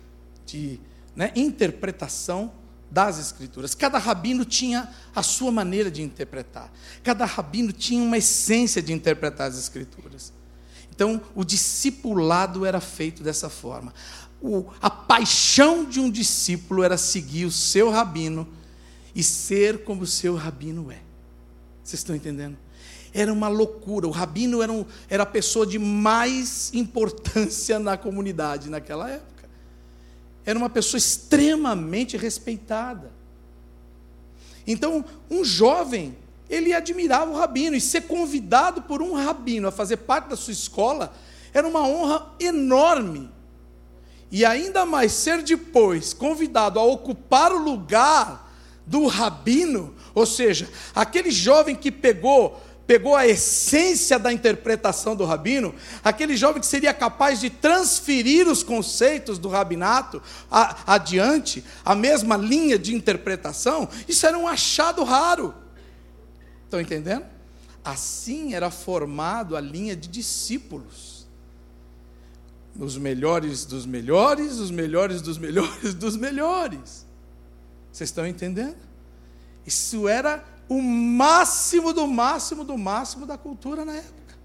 de né, interpretação das Escrituras. Cada rabino tinha a sua maneira de interpretar. Cada rabino tinha uma essência de interpretar as Escrituras. Então, o discipulado era feito dessa forma. O, a paixão de um discípulo era seguir o seu rabino e ser como o seu rabino é. Vocês estão entendendo? Era uma loucura. O rabino era, um, era a pessoa de mais importância na comunidade naquela época era uma pessoa extremamente respeitada. Então, um jovem, ele admirava o rabino, e ser convidado por um rabino a fazer parte da sua escola era uma honra enorme. E ainda mais ser depois convidado a ocupar o lugar do rabino, ou seja, aquele jovem que pegou pegou a essência da interpretação do rabino, aquele jovem que seria capaz de transferir os conceitos do rabinato a, adiante, a mesma linha de interpretação, isso era um achado raro. Estão entendendo? Assim era formado a linha de discípulos. Os melhores dos melhores, os melhores dos melhores dos melhores. Vocês estão entendendo? Isso era o máximo do máximo do máximo da cultura na época.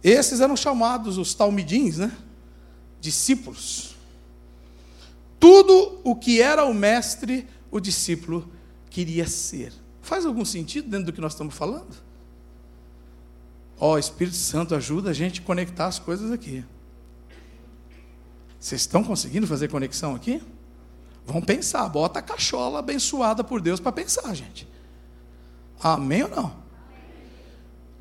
Esses eram chamados os talmidins, né? Discípulos. Tudo o que era o mestre, o discípulo queria ser. Faz algum sentido dentro do que nós estamos falando? Ó, oh, Espírito Santo ajuda a gente a conectar as coisas aqui. Vocês estão conseguindo fazer conexão aqui? Vamos pensar, bota a cachola abençoada por Deus para pensar, gente. Amém ou não?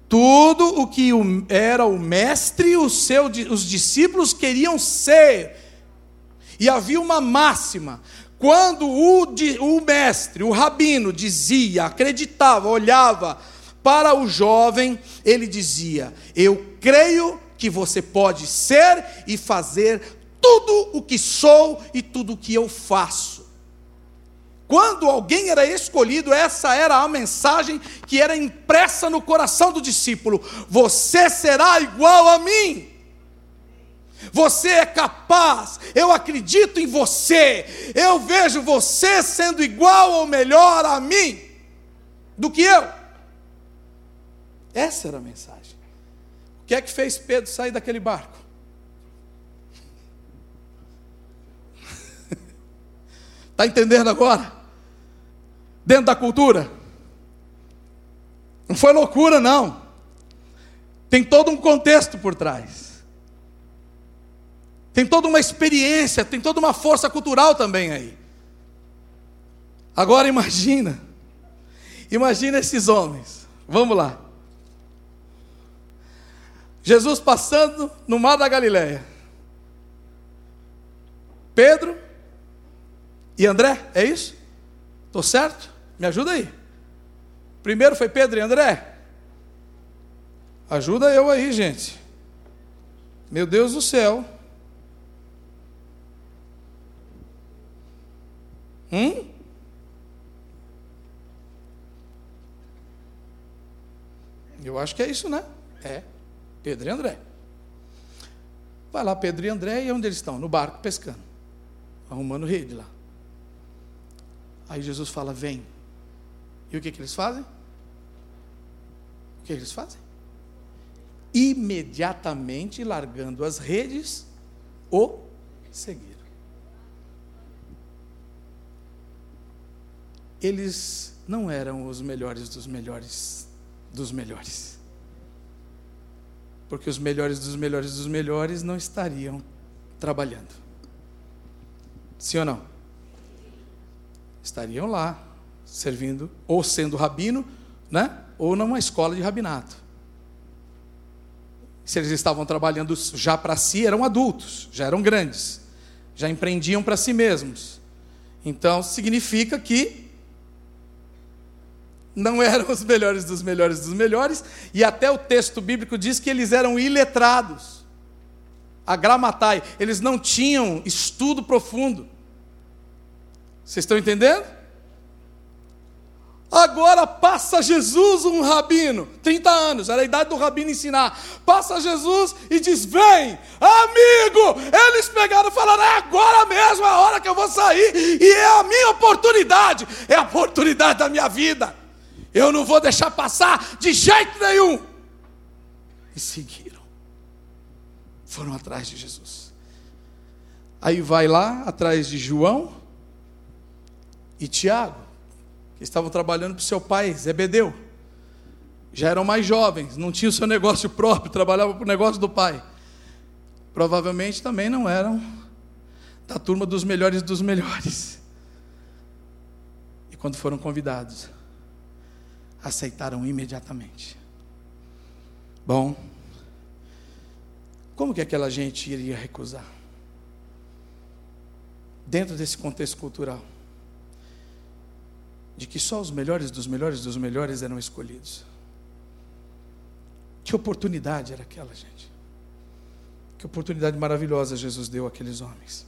Tudo o que era o mestre, os, seus, os discípulos queriam ser. E havia uma máxima: quando o, o mestre, o rabino, dizia, acreditava, olhava para o jovem, ele dizia: Eu creio que você pode ser e fazer tudo o que sou e tudo o que eu faço. Quando alguém era escolhido, essa era a mensagem que era impressa no coração do discípulo: Você será igual a mim. Você é capaz, eu acredito em você, eu vejo você sendo igual ou melhor a mim do que eu. Essa era a mensagem. O que é que fez Pedro sair daquele barco? Está entendendo agora? Dentro da cultura. Não foi loucura, não. Tem todo um contexto por trás. Tem toda uma experiência, tem toda uma força cultural também aí. Agora imagina. Imagina esses homens. Vamos lá. Jesus passando no mar da Galileia. Pedro e André, é isso? Estou certo? Me ajuda aí. Primeiro foi Pedro e André. Ajuda eu aí, gente. Meu Deus do céu. Hum? Eu acho que é isso, né? É. Pedro e André. Vai lá, Pedro e André, e onde eles estão? No barco, pescando. Arrumando rede lá. Aí Jesus fala: Vem. E o que, que eles fazem? O que, eles fazem? imediatamente, largando as redes, o seguiram. Eles não eram os melhores dos melhores dos melhores. Porque os melhores dos melhores dos melhores não estariam trabalhando. Sim ou não? Estariam lá, servindo, ou sendo rabino, né? ou numa escola de rabinato. Se eles estavam trabalhando já para si, eram adultos, já eram grandes, já empreendiam para si mesmos. Então, significa que não eram os melhores dos melhores dos melhores, e até o texto bíblico diz que eles eram iletrados. A gramatai, eles não tinham estudo profundo. Vocês estão entendendo? Agora passa Jesus, um rabino, 30 anos, era a idade do rabino ensinar. Passa Jesus e diz: Vem, amigo. Eles pegaram e falaram: É agora mesmo a hora que eu vou sair, e é a minha oportunidade, é a oportunidade da minha vida. Eu não vou deixar passar de jeito nenhum. E seguiram. Foram atrás de Jesus. Aí vai lá atrás de João e Tiago, que estavam trabalhando para o seu pai, Zebedeu. Já eram mais jovens, não tinham seu negócio próprio, trabalhavam para o negócio do pai. Provavelmente também não eram da turma dos melhores dos melhores. E quando foram convidados, aceitaram imediatamente. Bom, como que aquela gente iria recusar? Dentro desse contexto cultural, de que só os melhores dos melhores dos melhores eram escolhidos. Que oportunidade era aquela, gente? Que oportunidade maravilhosa Jesus deu àqueles homens.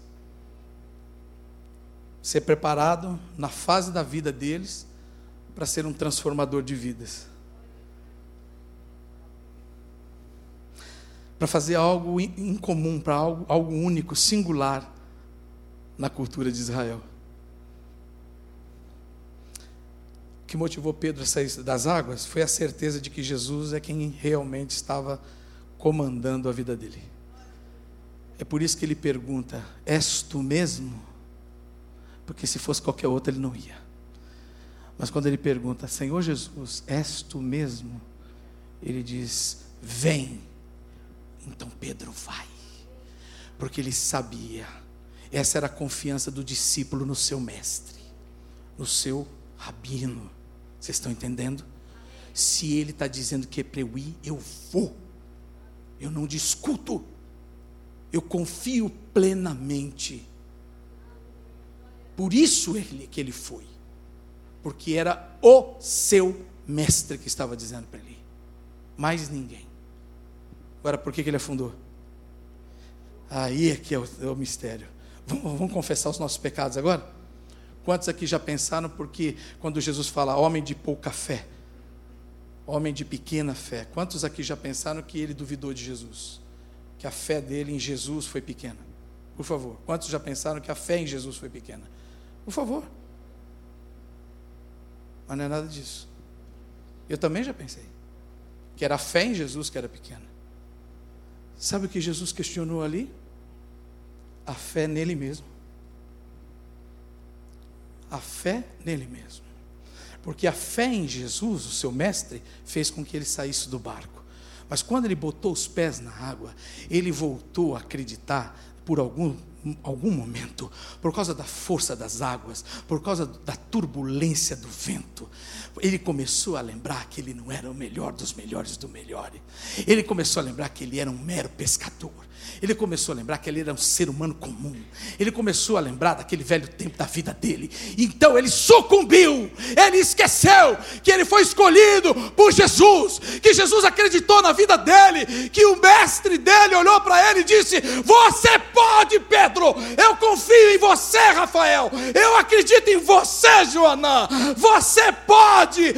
Ser preparado na fase da vida deles para ser um transformador de vidas. Para fazer algo incomum, para algo, algo único, singular na cultura de Israel. O que motivou Pedro a sair das águas foi a certeza de que Jesus é quem realmente estava comandando a vida dele. É por isso que ele pergunta: És tu mesmo? Porque se fosse qualquer outro, ele não ia. Mas quando ele pergunta, Senhor Jesus, és tu mesmo? Ele diz, vem. Então Pedro vai. Porque ele sabia, essa era a confiança do discípulo no seu mestre, no seu rabino. Vocês estão entendendo? Se ele está dizendo que é para eu ir, eu vou. Eu não discuto. Eu confio plenamente. Por isso ele, que ele foi porque era o seu mestre que estava dizendo para ele, mais ninguém. Agora, por que, que ele afundou? Aí é que é o, é o mistério. Vamos, vamos confessar os nossos pecados agora? Quantos aqui já pensaram porque quando Jesus fala homem de pouca fé, homem de pequena fé, quantos aqui já pensaram que ele duvidou de Jesus? Que a fé dele em Jesus foi pequena? Por favor, quantos já pensaram que a fé em Jesus foi pequena? Por favor. Mas não é nada disso. Eu também já pensei. Que era a fé em Jesus que era pequena. Sabe o que Jesus questionou ali? A fé nele mesmo. A fé nele mesmo. Porque a fé em Jesus, o seu mestre, fez com que ele saísse do barco. Mas quando ele botou os pés na água, ele voltou a acreditar por algum algum momento, por causa da força das águas, por causa da turbulência do vento, ele começou a lembrar que ele não era o melhor dos melhores do melhor. Ele começou a lembrar que ele era um mero pescador. Ele começou a lembrar que ele era um ser humano comum. Ele começou a lembrar daquele velho tempo da vida dele. Então ele sucumbiu. Ele esqueceu que ele foi escolhido por Jesus. Que Jesus acreditou na vida dele. Que o mestre dele olhou para ele e disse: Você pode, Pedro. Eu confio em você, Rafael. Eu acredito em você, Joanã. Você pode.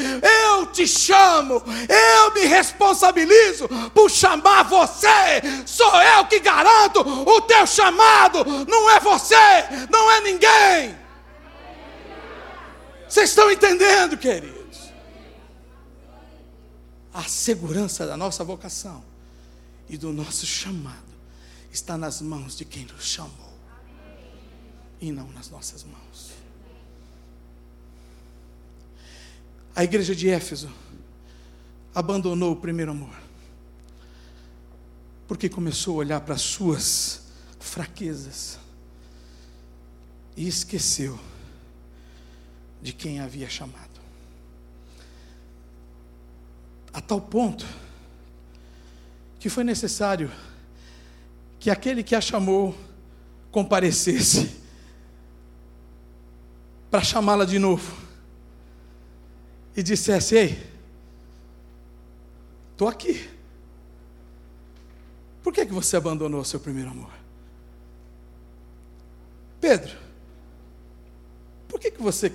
Eu te chamo. Eu me responsabilizo por chamar você. Sou eu que garanto o teu chamado. Não é você, não é ninguém. Vocês estão entendendo, queridos? A segurança da nossa vocação e do nosso chamado está nas mãos de quem nos chamou e não nas nossas mãos. A igreja de Éfeso abandonou o primeiro amor, porque começou a olhar para as suas fraquezas e esqueceu de quem havia chamado. A tal ponto que foi necessário que aquele que a chamou comparecesse para chamá-la de novo e dissesse: Ei, estou aqui. Por que, que você abandonou seu primeiro amor? Pedro, por que, que você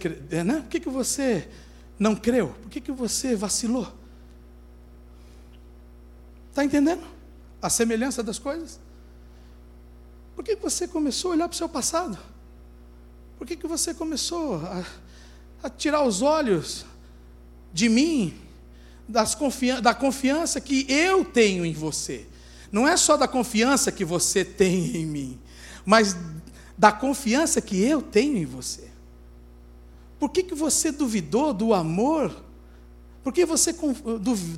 né? Por que, que você não creu? Por que, que você vacilou? Está entendendo? A semelhança das coisas? Por que você começou a olhar para o seu passado? Por que, você começou a, a tirar os olhos de mim, confian da confiança que eu tenho em você? Não é só da confiança que você tem em mim, mas da confiança que eu tenho em você. Por que, que você duvidou do amor? Por que você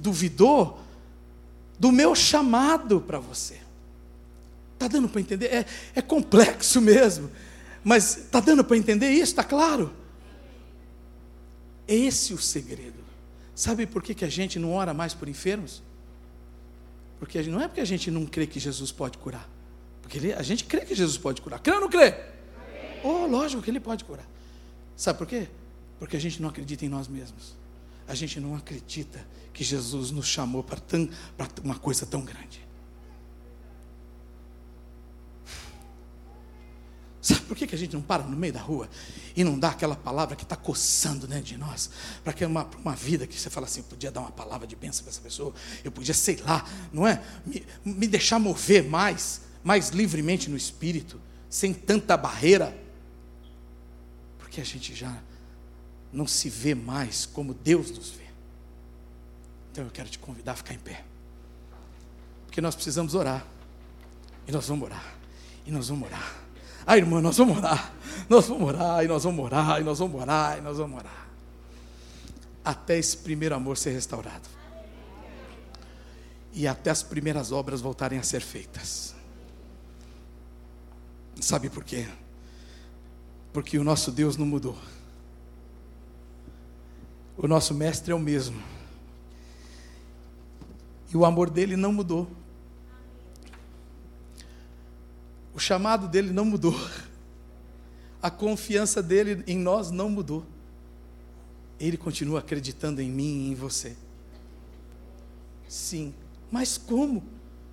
duvidou do meu chamado para você? Está dando para entender? É, é complexo mesmo. Mas está dando para entender isso? Está claro? Esse é o segredo. Sabe por que, que a gente não ora mais por enfermos? Porque não é porque a gente não crê que Jesus pode curar. Porque ele, a gente crê que Jesus pode curar. Crê ou não crê? Oh, lógico que ele pode curar. Sabe por quê? Porque a gente não acredita em nós mesmos. A gente não acredita que Jesus nos chamou para uma coisa tão grande. Sabe por que, a gente não para no meio da rua e não dá aquela palavra que está coçando dentro de nós? Para que uma, uma vida que você fala assim, eu podia dar uma palavra de bênção para essa pessoa, eu podia, sei lá, não é? Me, me deixar mover mais, mais livremente no espírito, sem tanta barreira. Porque a gente já não se vê mais como Deus nos vê. Então eu quero te convidar a ficar em pé. Porque nós precisamos orar. E nós vamos orar. E nós vamos orar. Ah, irmã, nós vamos orar. Nós vamos orar, e nós vamos orar, e nós vamos orar, e nós vamos orar. Até esse primeiro amor ser restaurado. E até as primeiras obras voltarem a ser feitas. Sabe por quê? Porque o nosso Deus não mudou. O nosso mestre é o mesmo. E o amor dele não mudou. O chamado dele não mudou. A confiança dele em nós não mudou. Ele continua acreditando em mim e em você. Sim. Mas como?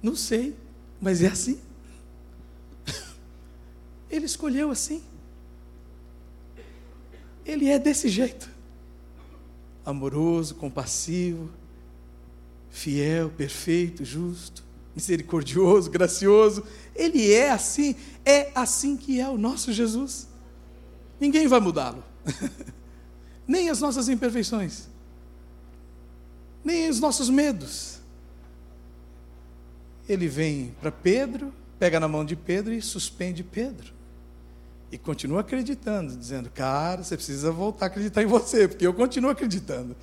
Não sei. Mas é assim. Ele escolheu assim. Ele é desse jeito. Amoroso, compassivo, fiel, perfeito, justo misericordioso, gracioso. Ele é assim, é assim que é o nosso Jesus. Ninguém vai mudá-lo. nem as nossas imperfeições, nem os nossos medos. Ele vem para Pedro, pega na mão de Pedro e suspende Pedro. E continua acreditando, dizendo: Cara, você precisa voltar a acreditar em você, porque eu continuo acreditando.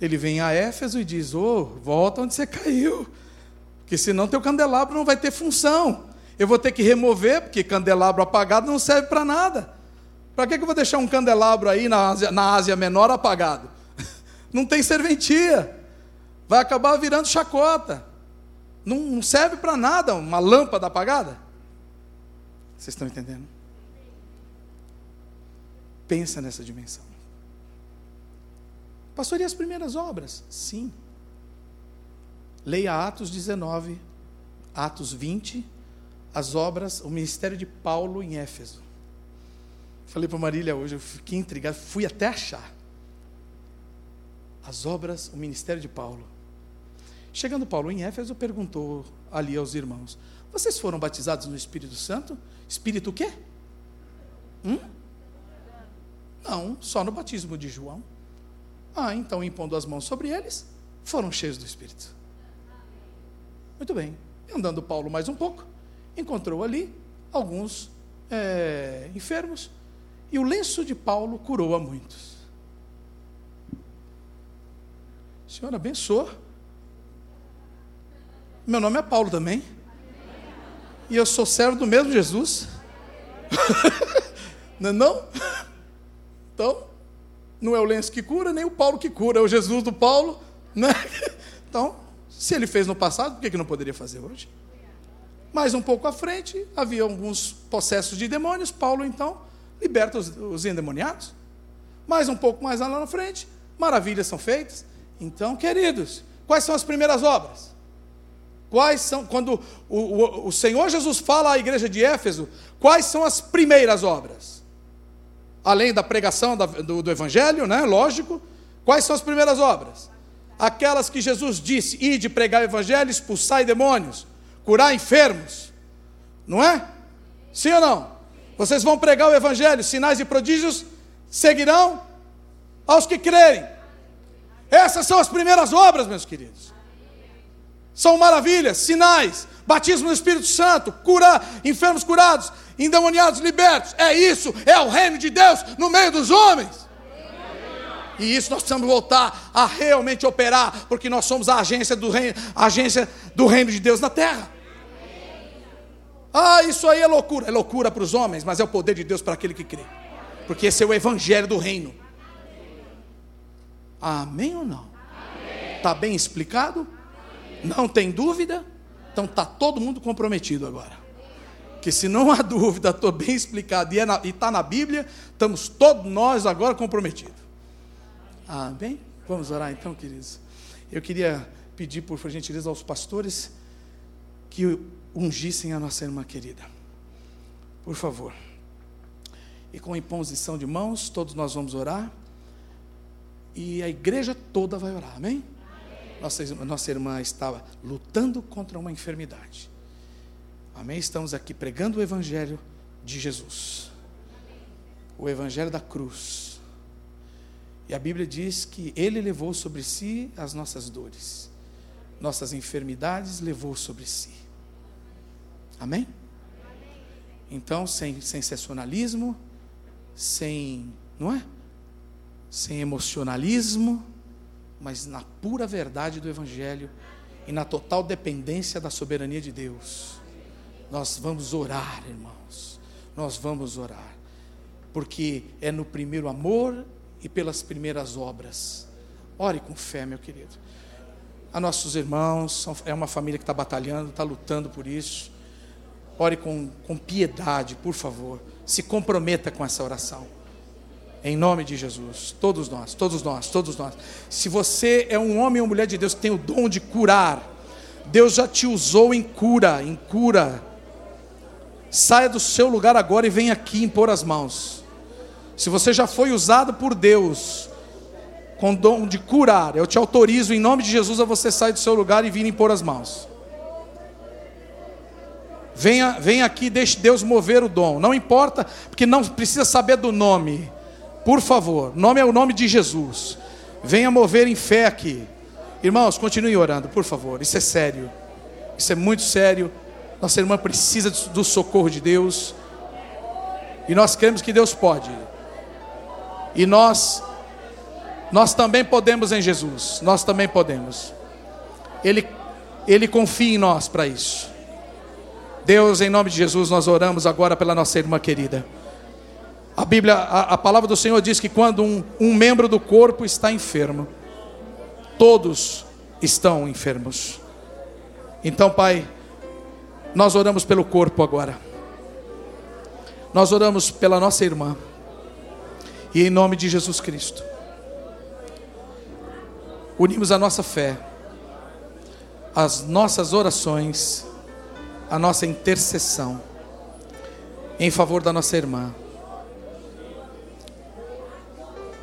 Ele vem a Éfeso e diz: Ô, oh, volta onde você caiu. Porque senão teu candelabro não vai ter função. Eu vou ter que remover, porque candelabro apagado não serve para nada. Para que, que eu vou deixar um candelabro aí na Ásia, na Ásia Menor apagado? Não tem serventia. Vai acabar virando chacota. Não, não serve para nada uma lâmpada apagada. Vocês estão entendendo? Pensa nessa dimensão. Pastor, e as primeiras obras? Sim. Leia Atos 19, Atos 20, as obras, o ministério de Paulo em Éfeso. Falei para Marília hoje, eu fiquei intrigado, fui até achar. As obras, o ministério de Paulo. Chegando Paulo em Éfeso, perguntou ali aos irmãos: Vocês foram batizados no Espírito Santo? Espírito o quê? Hum? Não, só no batismo de João. Ah, então impondo as mãos sobre eles, foram cheios do Espírito. Muito bem. Andando Paulo mais um pouco, encontrou ali alguns é, enfermos e o lenço de Paulo curou a muitos. Senhor, abençoa. Meu nome é Paulo também. E eu sou servo do mesmo Jesus. não é não? Então, não é o lenço que cura, nem o Paulo que cura, é o Jesus do Paulo, né? Então, se ele fez no passado, por que, que não poderia fazer hoje? Mais um pouco à frente, havia alguns processos de demônios, Paulo então liberta os, os endemoniados. Mais um pouco mais lá na frente, maravilhas são feitas. Então, queridos, quais são as primeiras obras? Quais são, quando o, o, o, Senhor Jesus fala à igreja de Éfeso, quais são as primeiras obras? Além da pregação da, do, do, Evangelho, né? Lógico. Quais são as primeiras obras? Aquelas que Jesus disse: ide pregar o Evangelho, expulsar demônios, curar enfermos. Não é? Sim ou não? Vocês vão pregar o Evangelho, sinais e prodígios seguirão aos que crerem. Essas são as primeiras obras, meus queridos. São maravilhas, sinais, batismo no Espírito Santo, curar enfermos curados, endemoniados libertos. É isso, é o reino de Deus no meio dos homens. E isso nós precisamos voltar a realmente operar, porque nós somos a agência do reino, agência do reino de Deus na terra. Ah, isso aí é loucura. É loucura para os homens, mas é o poder de Deus para aquele que crê. Porque esse é o evangelho do reino. Amém ou não? Está bem explicado? Não tem dúvida? Então está todo mundo comprometido agora. Que se não há dúvida, estou bem explicado e é está na Bíblia, estamos todos nós agora comprometidos. Amém? Vamos orar então, queridos. Eu queria pedir, por gentileza, aos pastores que ungissem a nossa irmã querida. Por favor. E com imposição de mãos, todos nós vamos orar e a igreja toda vai orar, amém? Nossa, nossa irmã estava lutando contra uma enfermidade. Amém? Estamos aqui pregando o Evangelho de Jesus, o Evangelho da cruz. E a Bíblia diz que Ele levou sobre si as nossas dores, nossas enfermidades levou sobre si. Amém? Então, sem sensacionalismo, sem, não é? sem emocionalismo, mas na pura verdade do Evangelho e na total dependência da soberania de Deus. Nós vamos orar, irmãos. Nós vamos orar. Porque é no primeiro amor e pelas primeiras obras. Ore com fé, meu querido. A nossos irmãos, é uma família que está batalhando, está lutando por isso. Ore com, com piedade, por favor. Se comprometa com essa oração. Em nome de Jesus. Todos nós, todos nós, todos nós. Se você é um homem ou mulher de Deus que tem o dom de curar, Deus já te usou em cura, em cura. Saia do seu lugar agora e venha aqui impor as mãos. Se você já foi usado por Deus com dom de curar, eu te autorizo em nome de Jesus a você sair do seu lugar e vir impor as mãos. Venha, venha aqui, deixe Deus mover o dom. Não importa, porque não precisa saber do nome. Por favor, nome é o nome de Jesus. Venha mover em fé aqui. Irmãos, continue orando, por favor. Isso é sério. Isso é muito sério. Nossa irmã precisa do socorro de Deus. E nós cremos que Deus pode. E nós nós também podemos em Jesus. Nós também podemos. Ele ele confia em nós para isso. Deus, em nome de Jesus, nós oramos agora pela nossa irmã querida. A Bíblia, a, a palavra do Senhor diz que quando um, um membro do corpo está enfermo, todos estão enfermos. Então, Pai, nós oramos pelo corpo agora. Nós oramos pela nossa irmã. E em nome de Jesus Cristo, unimos a nossa fé, as nossas orações, a nossa intercessão em favor da nossa irmã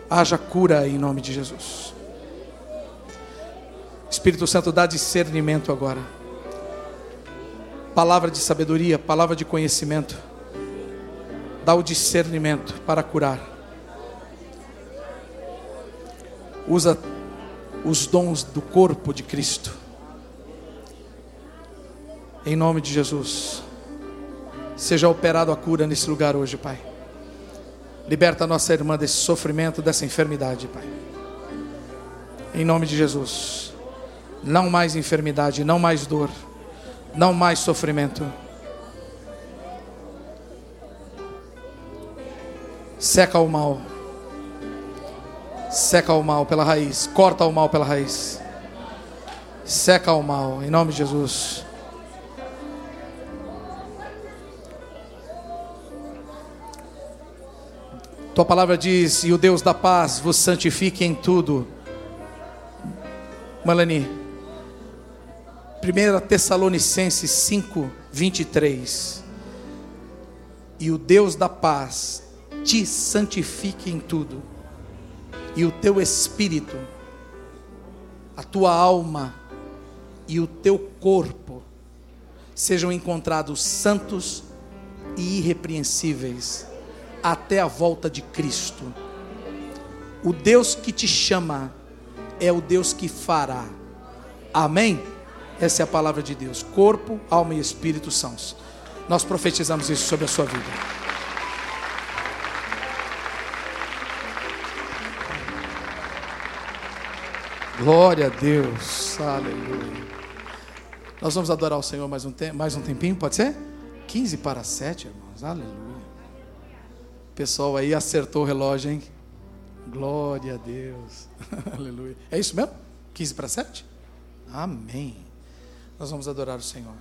haja cura em nome de Jesus. Espírito Santo, dá discernimento agora. Palavra de sabedoria, palavra de conhecimento. Dá o discernimento para curar. Usa os dons do corpo de Cristo. Em nome de Jesus. Seja operado a cura nesse lugar hoje, Pai. Liberta a nossa irmã desse sofrimento, dessa enfermidade, Pai. Em nome de Jesus. Não mais enfermidade, não mais dor, não mais sofrimento. Seca o mal. Seca o mal pela raiz. Corta o mal pela raiz. Seca o mal, em nome de Jesus. Tua palavra diz: E o Deus da paz vos santifique em tudo. Melanie, 1 Tessalonicenses 5, 23. E o Deus da paz te santifique em tudo, e o teu espírito, a tua alma e o teu corpo sejam encontrados santos e irrepreensíveis até a volta de Cristo. O Deus que te chama é o Deus que fará. Amém? Essa é a palavra de Deus. Corpo, alma e espírito sãos. Nós profetizamos isso sobre a sua vida. Glória a Deus. Aleluia. Nós vamos adorar o Senhor mais um, mais um tempinho, pode ser? 15 para 7, irmãos. Aleluia. Pessoal aí acertou o relógio, hein? Glória a Deus. Aleluia. É isso mesmo? 15 para 7? Amém. Nós vamos adorar o Senhor.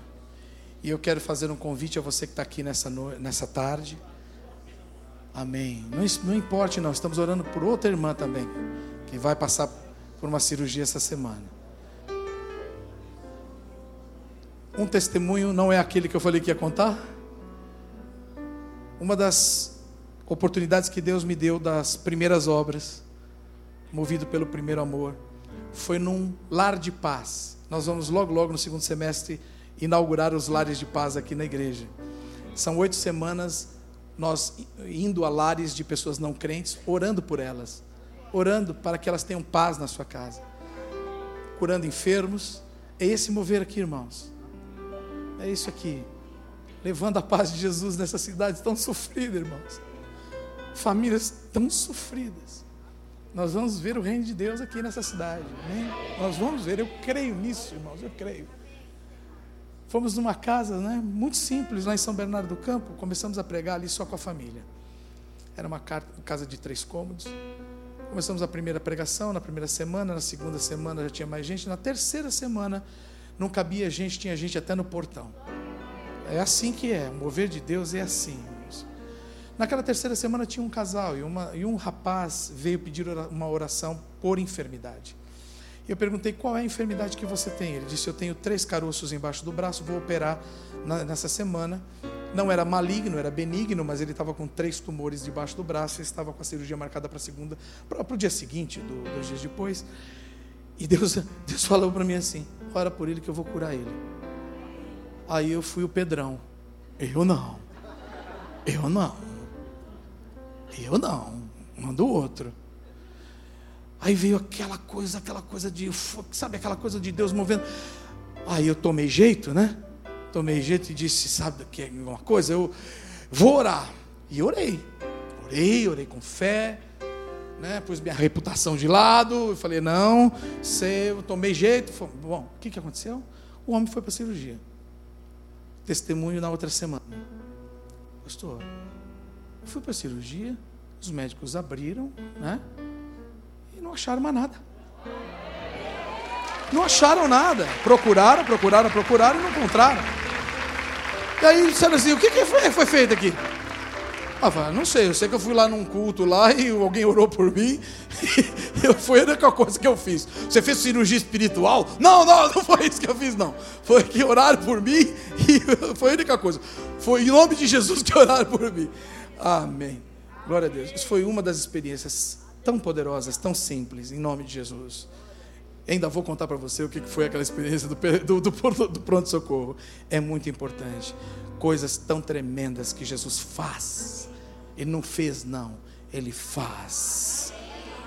E eu quero fazer um convite a você que está aqui nessa, no... nessa tarde. Amém. Não, não importe, não. Estamos orando por outra irmã também, que vai passar por uma cirurgia essa semana. Um testemunho não é aquele que eu falei que ia contar? Uma das oportunidades que Deus me deu das primeiras obras, movido pelo primeiro amor, foi num lar de paz. Nós vamos logo, logo no segundo semestre inaugurar os lares de paz aqui na igreja. São oito semanas nós indo a lares de pessoas não crentes, orando por elas, orando para que elas tenham paz na sua casa, curando enfermos. É esse mover aqui, irmãos. É isso aqui. Levando a paz de Jesus nessa cidade tão sofrida, irmãos. Famílias tão sofridas. Nós vamos ver o reino de Deus aqui nessa cidade. Amém? Nós vamos ver, eu creio nisso, irmãos, eu creio. Fomos numa casa né, muito simples lá em São Bernardo do Campo, começamos a pregar ali só com a família. Era uma casa de três cômodos. Começamos a primeira pregação, na primeira semana, na segunda semana já tinha mais gente, na terceira semana não cabia gente, tinha gente até no portão. É assim que é, o mover de Deus é assim. Naquela terceira semana tinha um casal e, uma, e um rapaz veio pedir uma oração por enfermidade. Eu perguntei qual é a enfermidade que você tem. Ele disse: Eu tenho três caroços embaixo do braço, vou operar na, nessa semana. Não era maligno, era benigno, mas ele estava com três tumores debaixo do braço. Ele estava com a cirurgia marcada para segunda, para o dia seguinte, do, dois dias depois. E Deus, Deus falou para mim assim: Ora por ele que eu vou curar ele. Aí eu fui o Pedrão. Eu não. Eu não. Eu não, manda o outro. Aí veio aquela coisa, aquela coisa de, sabe, aquela coisa de Deus movendo. Aí eu tomei jeito, né? Tomei jeito e disse, sabe que é uma coisa? Eu vou orar. E orei. Orei, orei com fé, né? Pus minha reputação de lado. Eu falei, não, sei, eu tomei jeito. Bom, o que, que aconteceu? O homem foi para a cirurgia. Testemunho na outra semana. Pastor, eu fui para a cirurgia, os médicos abriram, né? E não acharam mais nada. Não acharam nada. Procuraram, procuraram, procuraram e não encontraram. E aí disseram assim: o que, que foi, foi feito aqui? Ah, falei, não sei, eu sei que eu fui lá num culto lá e alguém orou por mim. E foi a única coisa que eu fiz. Você fez cirurgia espiritual? Não, não, não foi isso que eu fiz, não. Foi que oraram por mim e foi a única coisa. Foi em nome de Jesus que oraram por mim. Amém. Glória a Deus. Isso foi uma das experiências tão poderosas, tão simples, em nome de Jesus. Ainda vou contar para você o que foi aquela experiência do, do, do, do pronto-socorro. É muito importante. Coisas tão tremendas que Jesus faz. Ele não fez, não. Ele faz.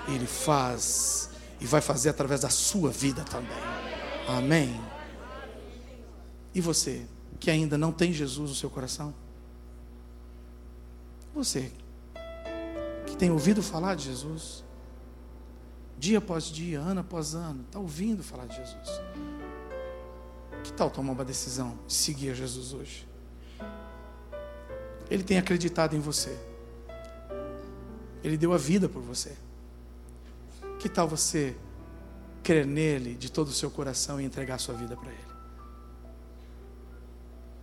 Ele faz. E vai fazer através da sua vida também. Amém. E você? que ainda não tem Jesus no seu coração? Você que tem ouvido falar de Jesus, dia após dia, ano após ano, está ouvindo falar de Jesus. Que tal tomar uma decisão de seguir Jesus hoje? Ele tem acreditado em você. Ele deu a vida por você. Que tal você crer nele de todo o seu coração e entregar a sua vida para ele?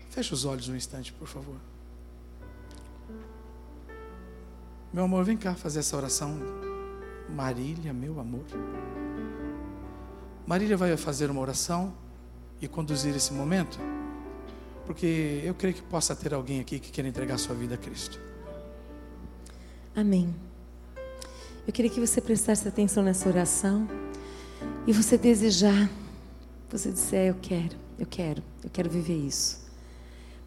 Feche os olhos um instante, por favor. Meu amor, vem cá fazer essa oração. Marília, meu amor. Marília vai fazer uma oração e conduzir esse momento, porque eu creio que possa ter alguém aqui que queira entregar sua vida a Cristo.
Amém. Eu queria que você prestasse atenção nessa oração e você desejar, você disser: Eu quero, eu quero, eu quero viver isso.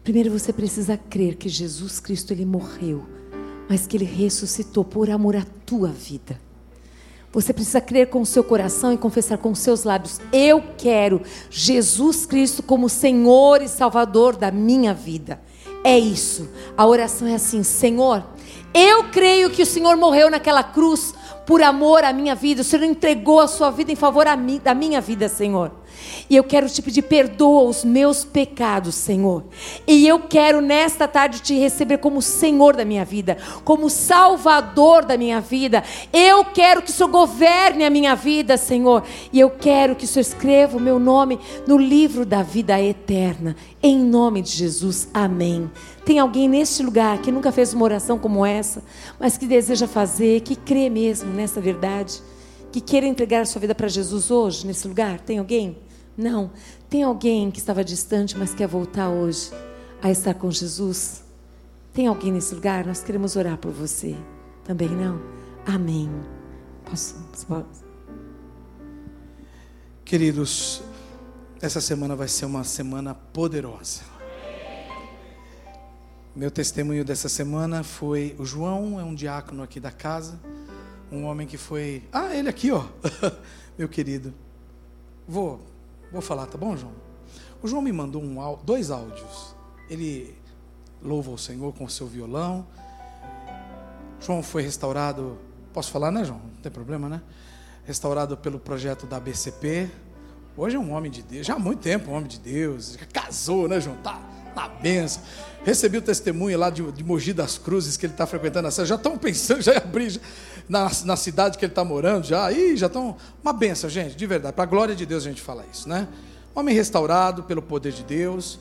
Primeiro você precisa crer que Jesus Cristo ele morreu, mas que ele ressuscitou por amor à tua vida. Você precisa crer com o seu coração e confessar com os seus lábios: Eu quero Jesus Cristo como Senhor e Salvador da minha vida. É isso. A oração é assim: Senhor, eu creio que o Senhor morreu naquela cruz por amor à minha vida. O Senhor entregou a sua vida em favor da minha vida, Senhor. E eu quero te pedir, perdoa os meus pecados, Senhor. E eu quero nesta tarde te receber como Senhor da minha vida, como Salvador da minha vida. Eu quero que o Senhor governe a minha vida, Senhor. E eu quero que o Senhor escreva o meu nome no livro da vida eterna. Em nome de Jesus, amém. Tem alguém neste lugar que nunca fez uma oração como essa, mas que deseja fazer, que crê mesmo nessa verdade, que queira entregar a sua vida para Jesus hoje, nesse lugar? Tem alguém? Não. Tem alguém que estava distante, mas quer voltar hoje a estar com Jesus? Tem alguém nesse lugar? Nós queremos orar por você. Também não? Amém. Posso?
Queridos, essa semana vai ser uma semana poderosa. Meu testemunho dessa semana foi o João, é um diácono aqui da casa, um homem que foi, ah, ele aqui, ó, meu querido. Vou Vou falar, tá bom, João? O João me mandou um, dois áudios. Ele louva o Senhor com o seu violão. João foi restaurado. Posso falar, né, João? Não tem problema, né? Restaurado pelo projeto da BCP. Hoje é um homem de Deus, já há muito tempo um homem de Deus. Casou, né, João? Tá na benção. Recebi o testemunho lá de, de Mogi das Cruzes, que ele está frequentando a Já estão pensando, já abrir na, na cidade que ele está morando, já. Ih, já estão. Uma benção, gente, de verdade. Para a glória de Deus a gente fala isso, né? Homem restaurado pelo poder de Deus.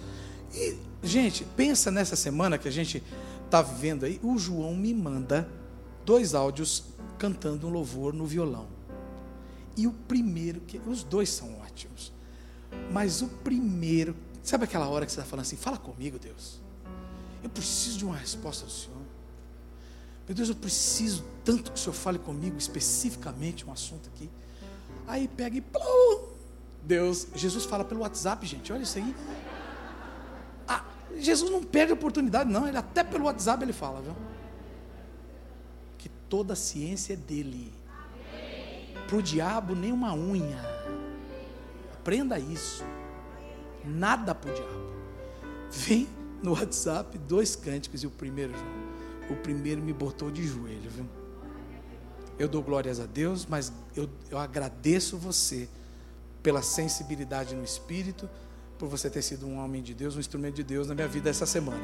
E, gente, pensa nessa semana que a gente está vivendo aí. O João me manda dois áudios cantando um louvor no violão. E o primeiro, que os dois são ótimos. Mas o primeiro Sabe aquela hora que você está falando assim: fala comigo, Deus. Eu preciso de uma resposta do Senhor. Meu Deus, eu preciso tanto que o Senhor fale comigo especificamente um assunto aqui. Aí pega e plum, Deus, Jesus fala pelo WhatsApp, gente. Olha isso aí. Ah, Jesus não perde oportunidade, não. Ele até pelo WhatsApp ele fala, viu? Que toda a ciência é dele. Para o diabo nem uma unha. Aprenda isso nada para o diabo. Vem no WhatsApp dois cânticos e o primeiro, o primeiro me botou de joelho, viu? Eu dou glórias a Deus, mas eu, eu agradeço você pela sensibilidade no espírito, por você ter sido um homem de Deus, um instrumento de Deus na minha vida essa semana.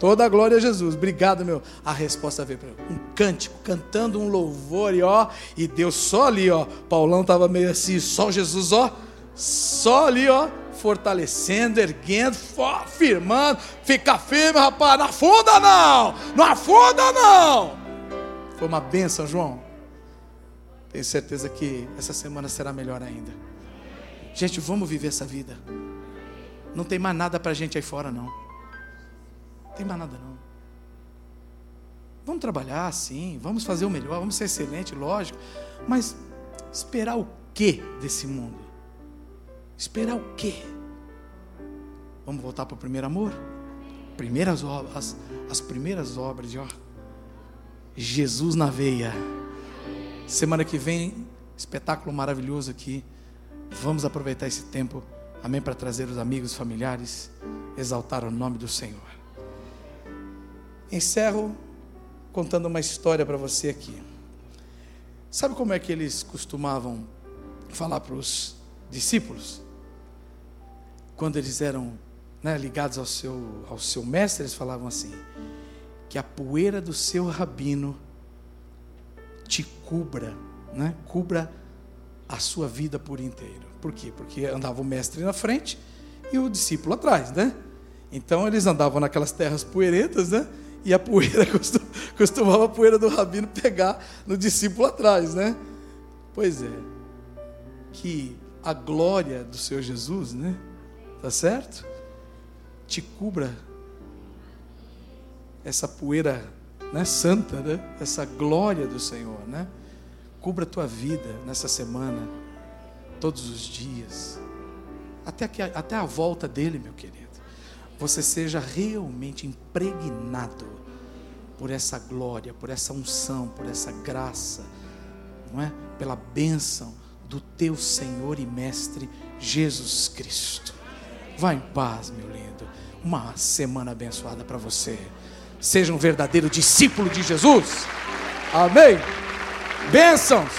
Toda a glória a Jesus. Obrigado, meu. A resposta veio para um cântico, cantando um louvor e ó, e Deus só ali, ó. Paulão tava meio assim, só Jesus, ó. Só ali, ó fortalecendo, erguendo, firmando. Fica firme, rapaz. Não afunda, não. Não afunda, não. Foi uma benção, João. Tenho certeza que essa semana será melhor ainda. Gente, vamos viver essa vida. Não tem mais nada para gente aí fora, não. Não tem mais nada, não. Vamos trabalhar, sim. Vamos fazer o melhor. Vamos ser excelente, lógico. Mas esperar o que desse mundo? Esperar o quê? Vamos voltar para o primeiro amor? Primeiras obras, as, as primeiras obras ó, Jesus na veia. Semana que vem, espetáculo maravilhoso aqui. Vamos aproveitar esse tempo Amém? Para trazer os amigos, familiares, exaltar o nome do Senhor. Encerro contando uma história para você aqui. Sabe como é que eles costumavam falar para os discípulos? Quando eles eram né, ligados ao seu, ao seu mestre, eles falavam assim: que a poeira do seu rabino te cubra, né, cubra a sua vida por inteiro. Por quê? Porque andava o mestre na frente e o discípulo atrás, né? Então eles andavam naquelas terras poeirentas, né? E a poeira costumava a poeira do rabino pegar no discípulo atrás, né? Pois é. Que a glória do Senhor Jesus, né? Tá certo? Te cubra essa poeira, né, santa, né? Essa glória do Senhor, né? Cubra a tua vida nessa semana, todos os dias, até, que, até a volta dele, meu querido. Você seja realmente impregnado por essa glória, por essa unção, por essa graça, não é? Pela bênção do teu Senhor e Mestre Jesus Cristo. Vá em paz, meu lindo. Uma semana abençoada para você. Seja um verdadeiro discípulo de Jesus. Amém. Bênçãos.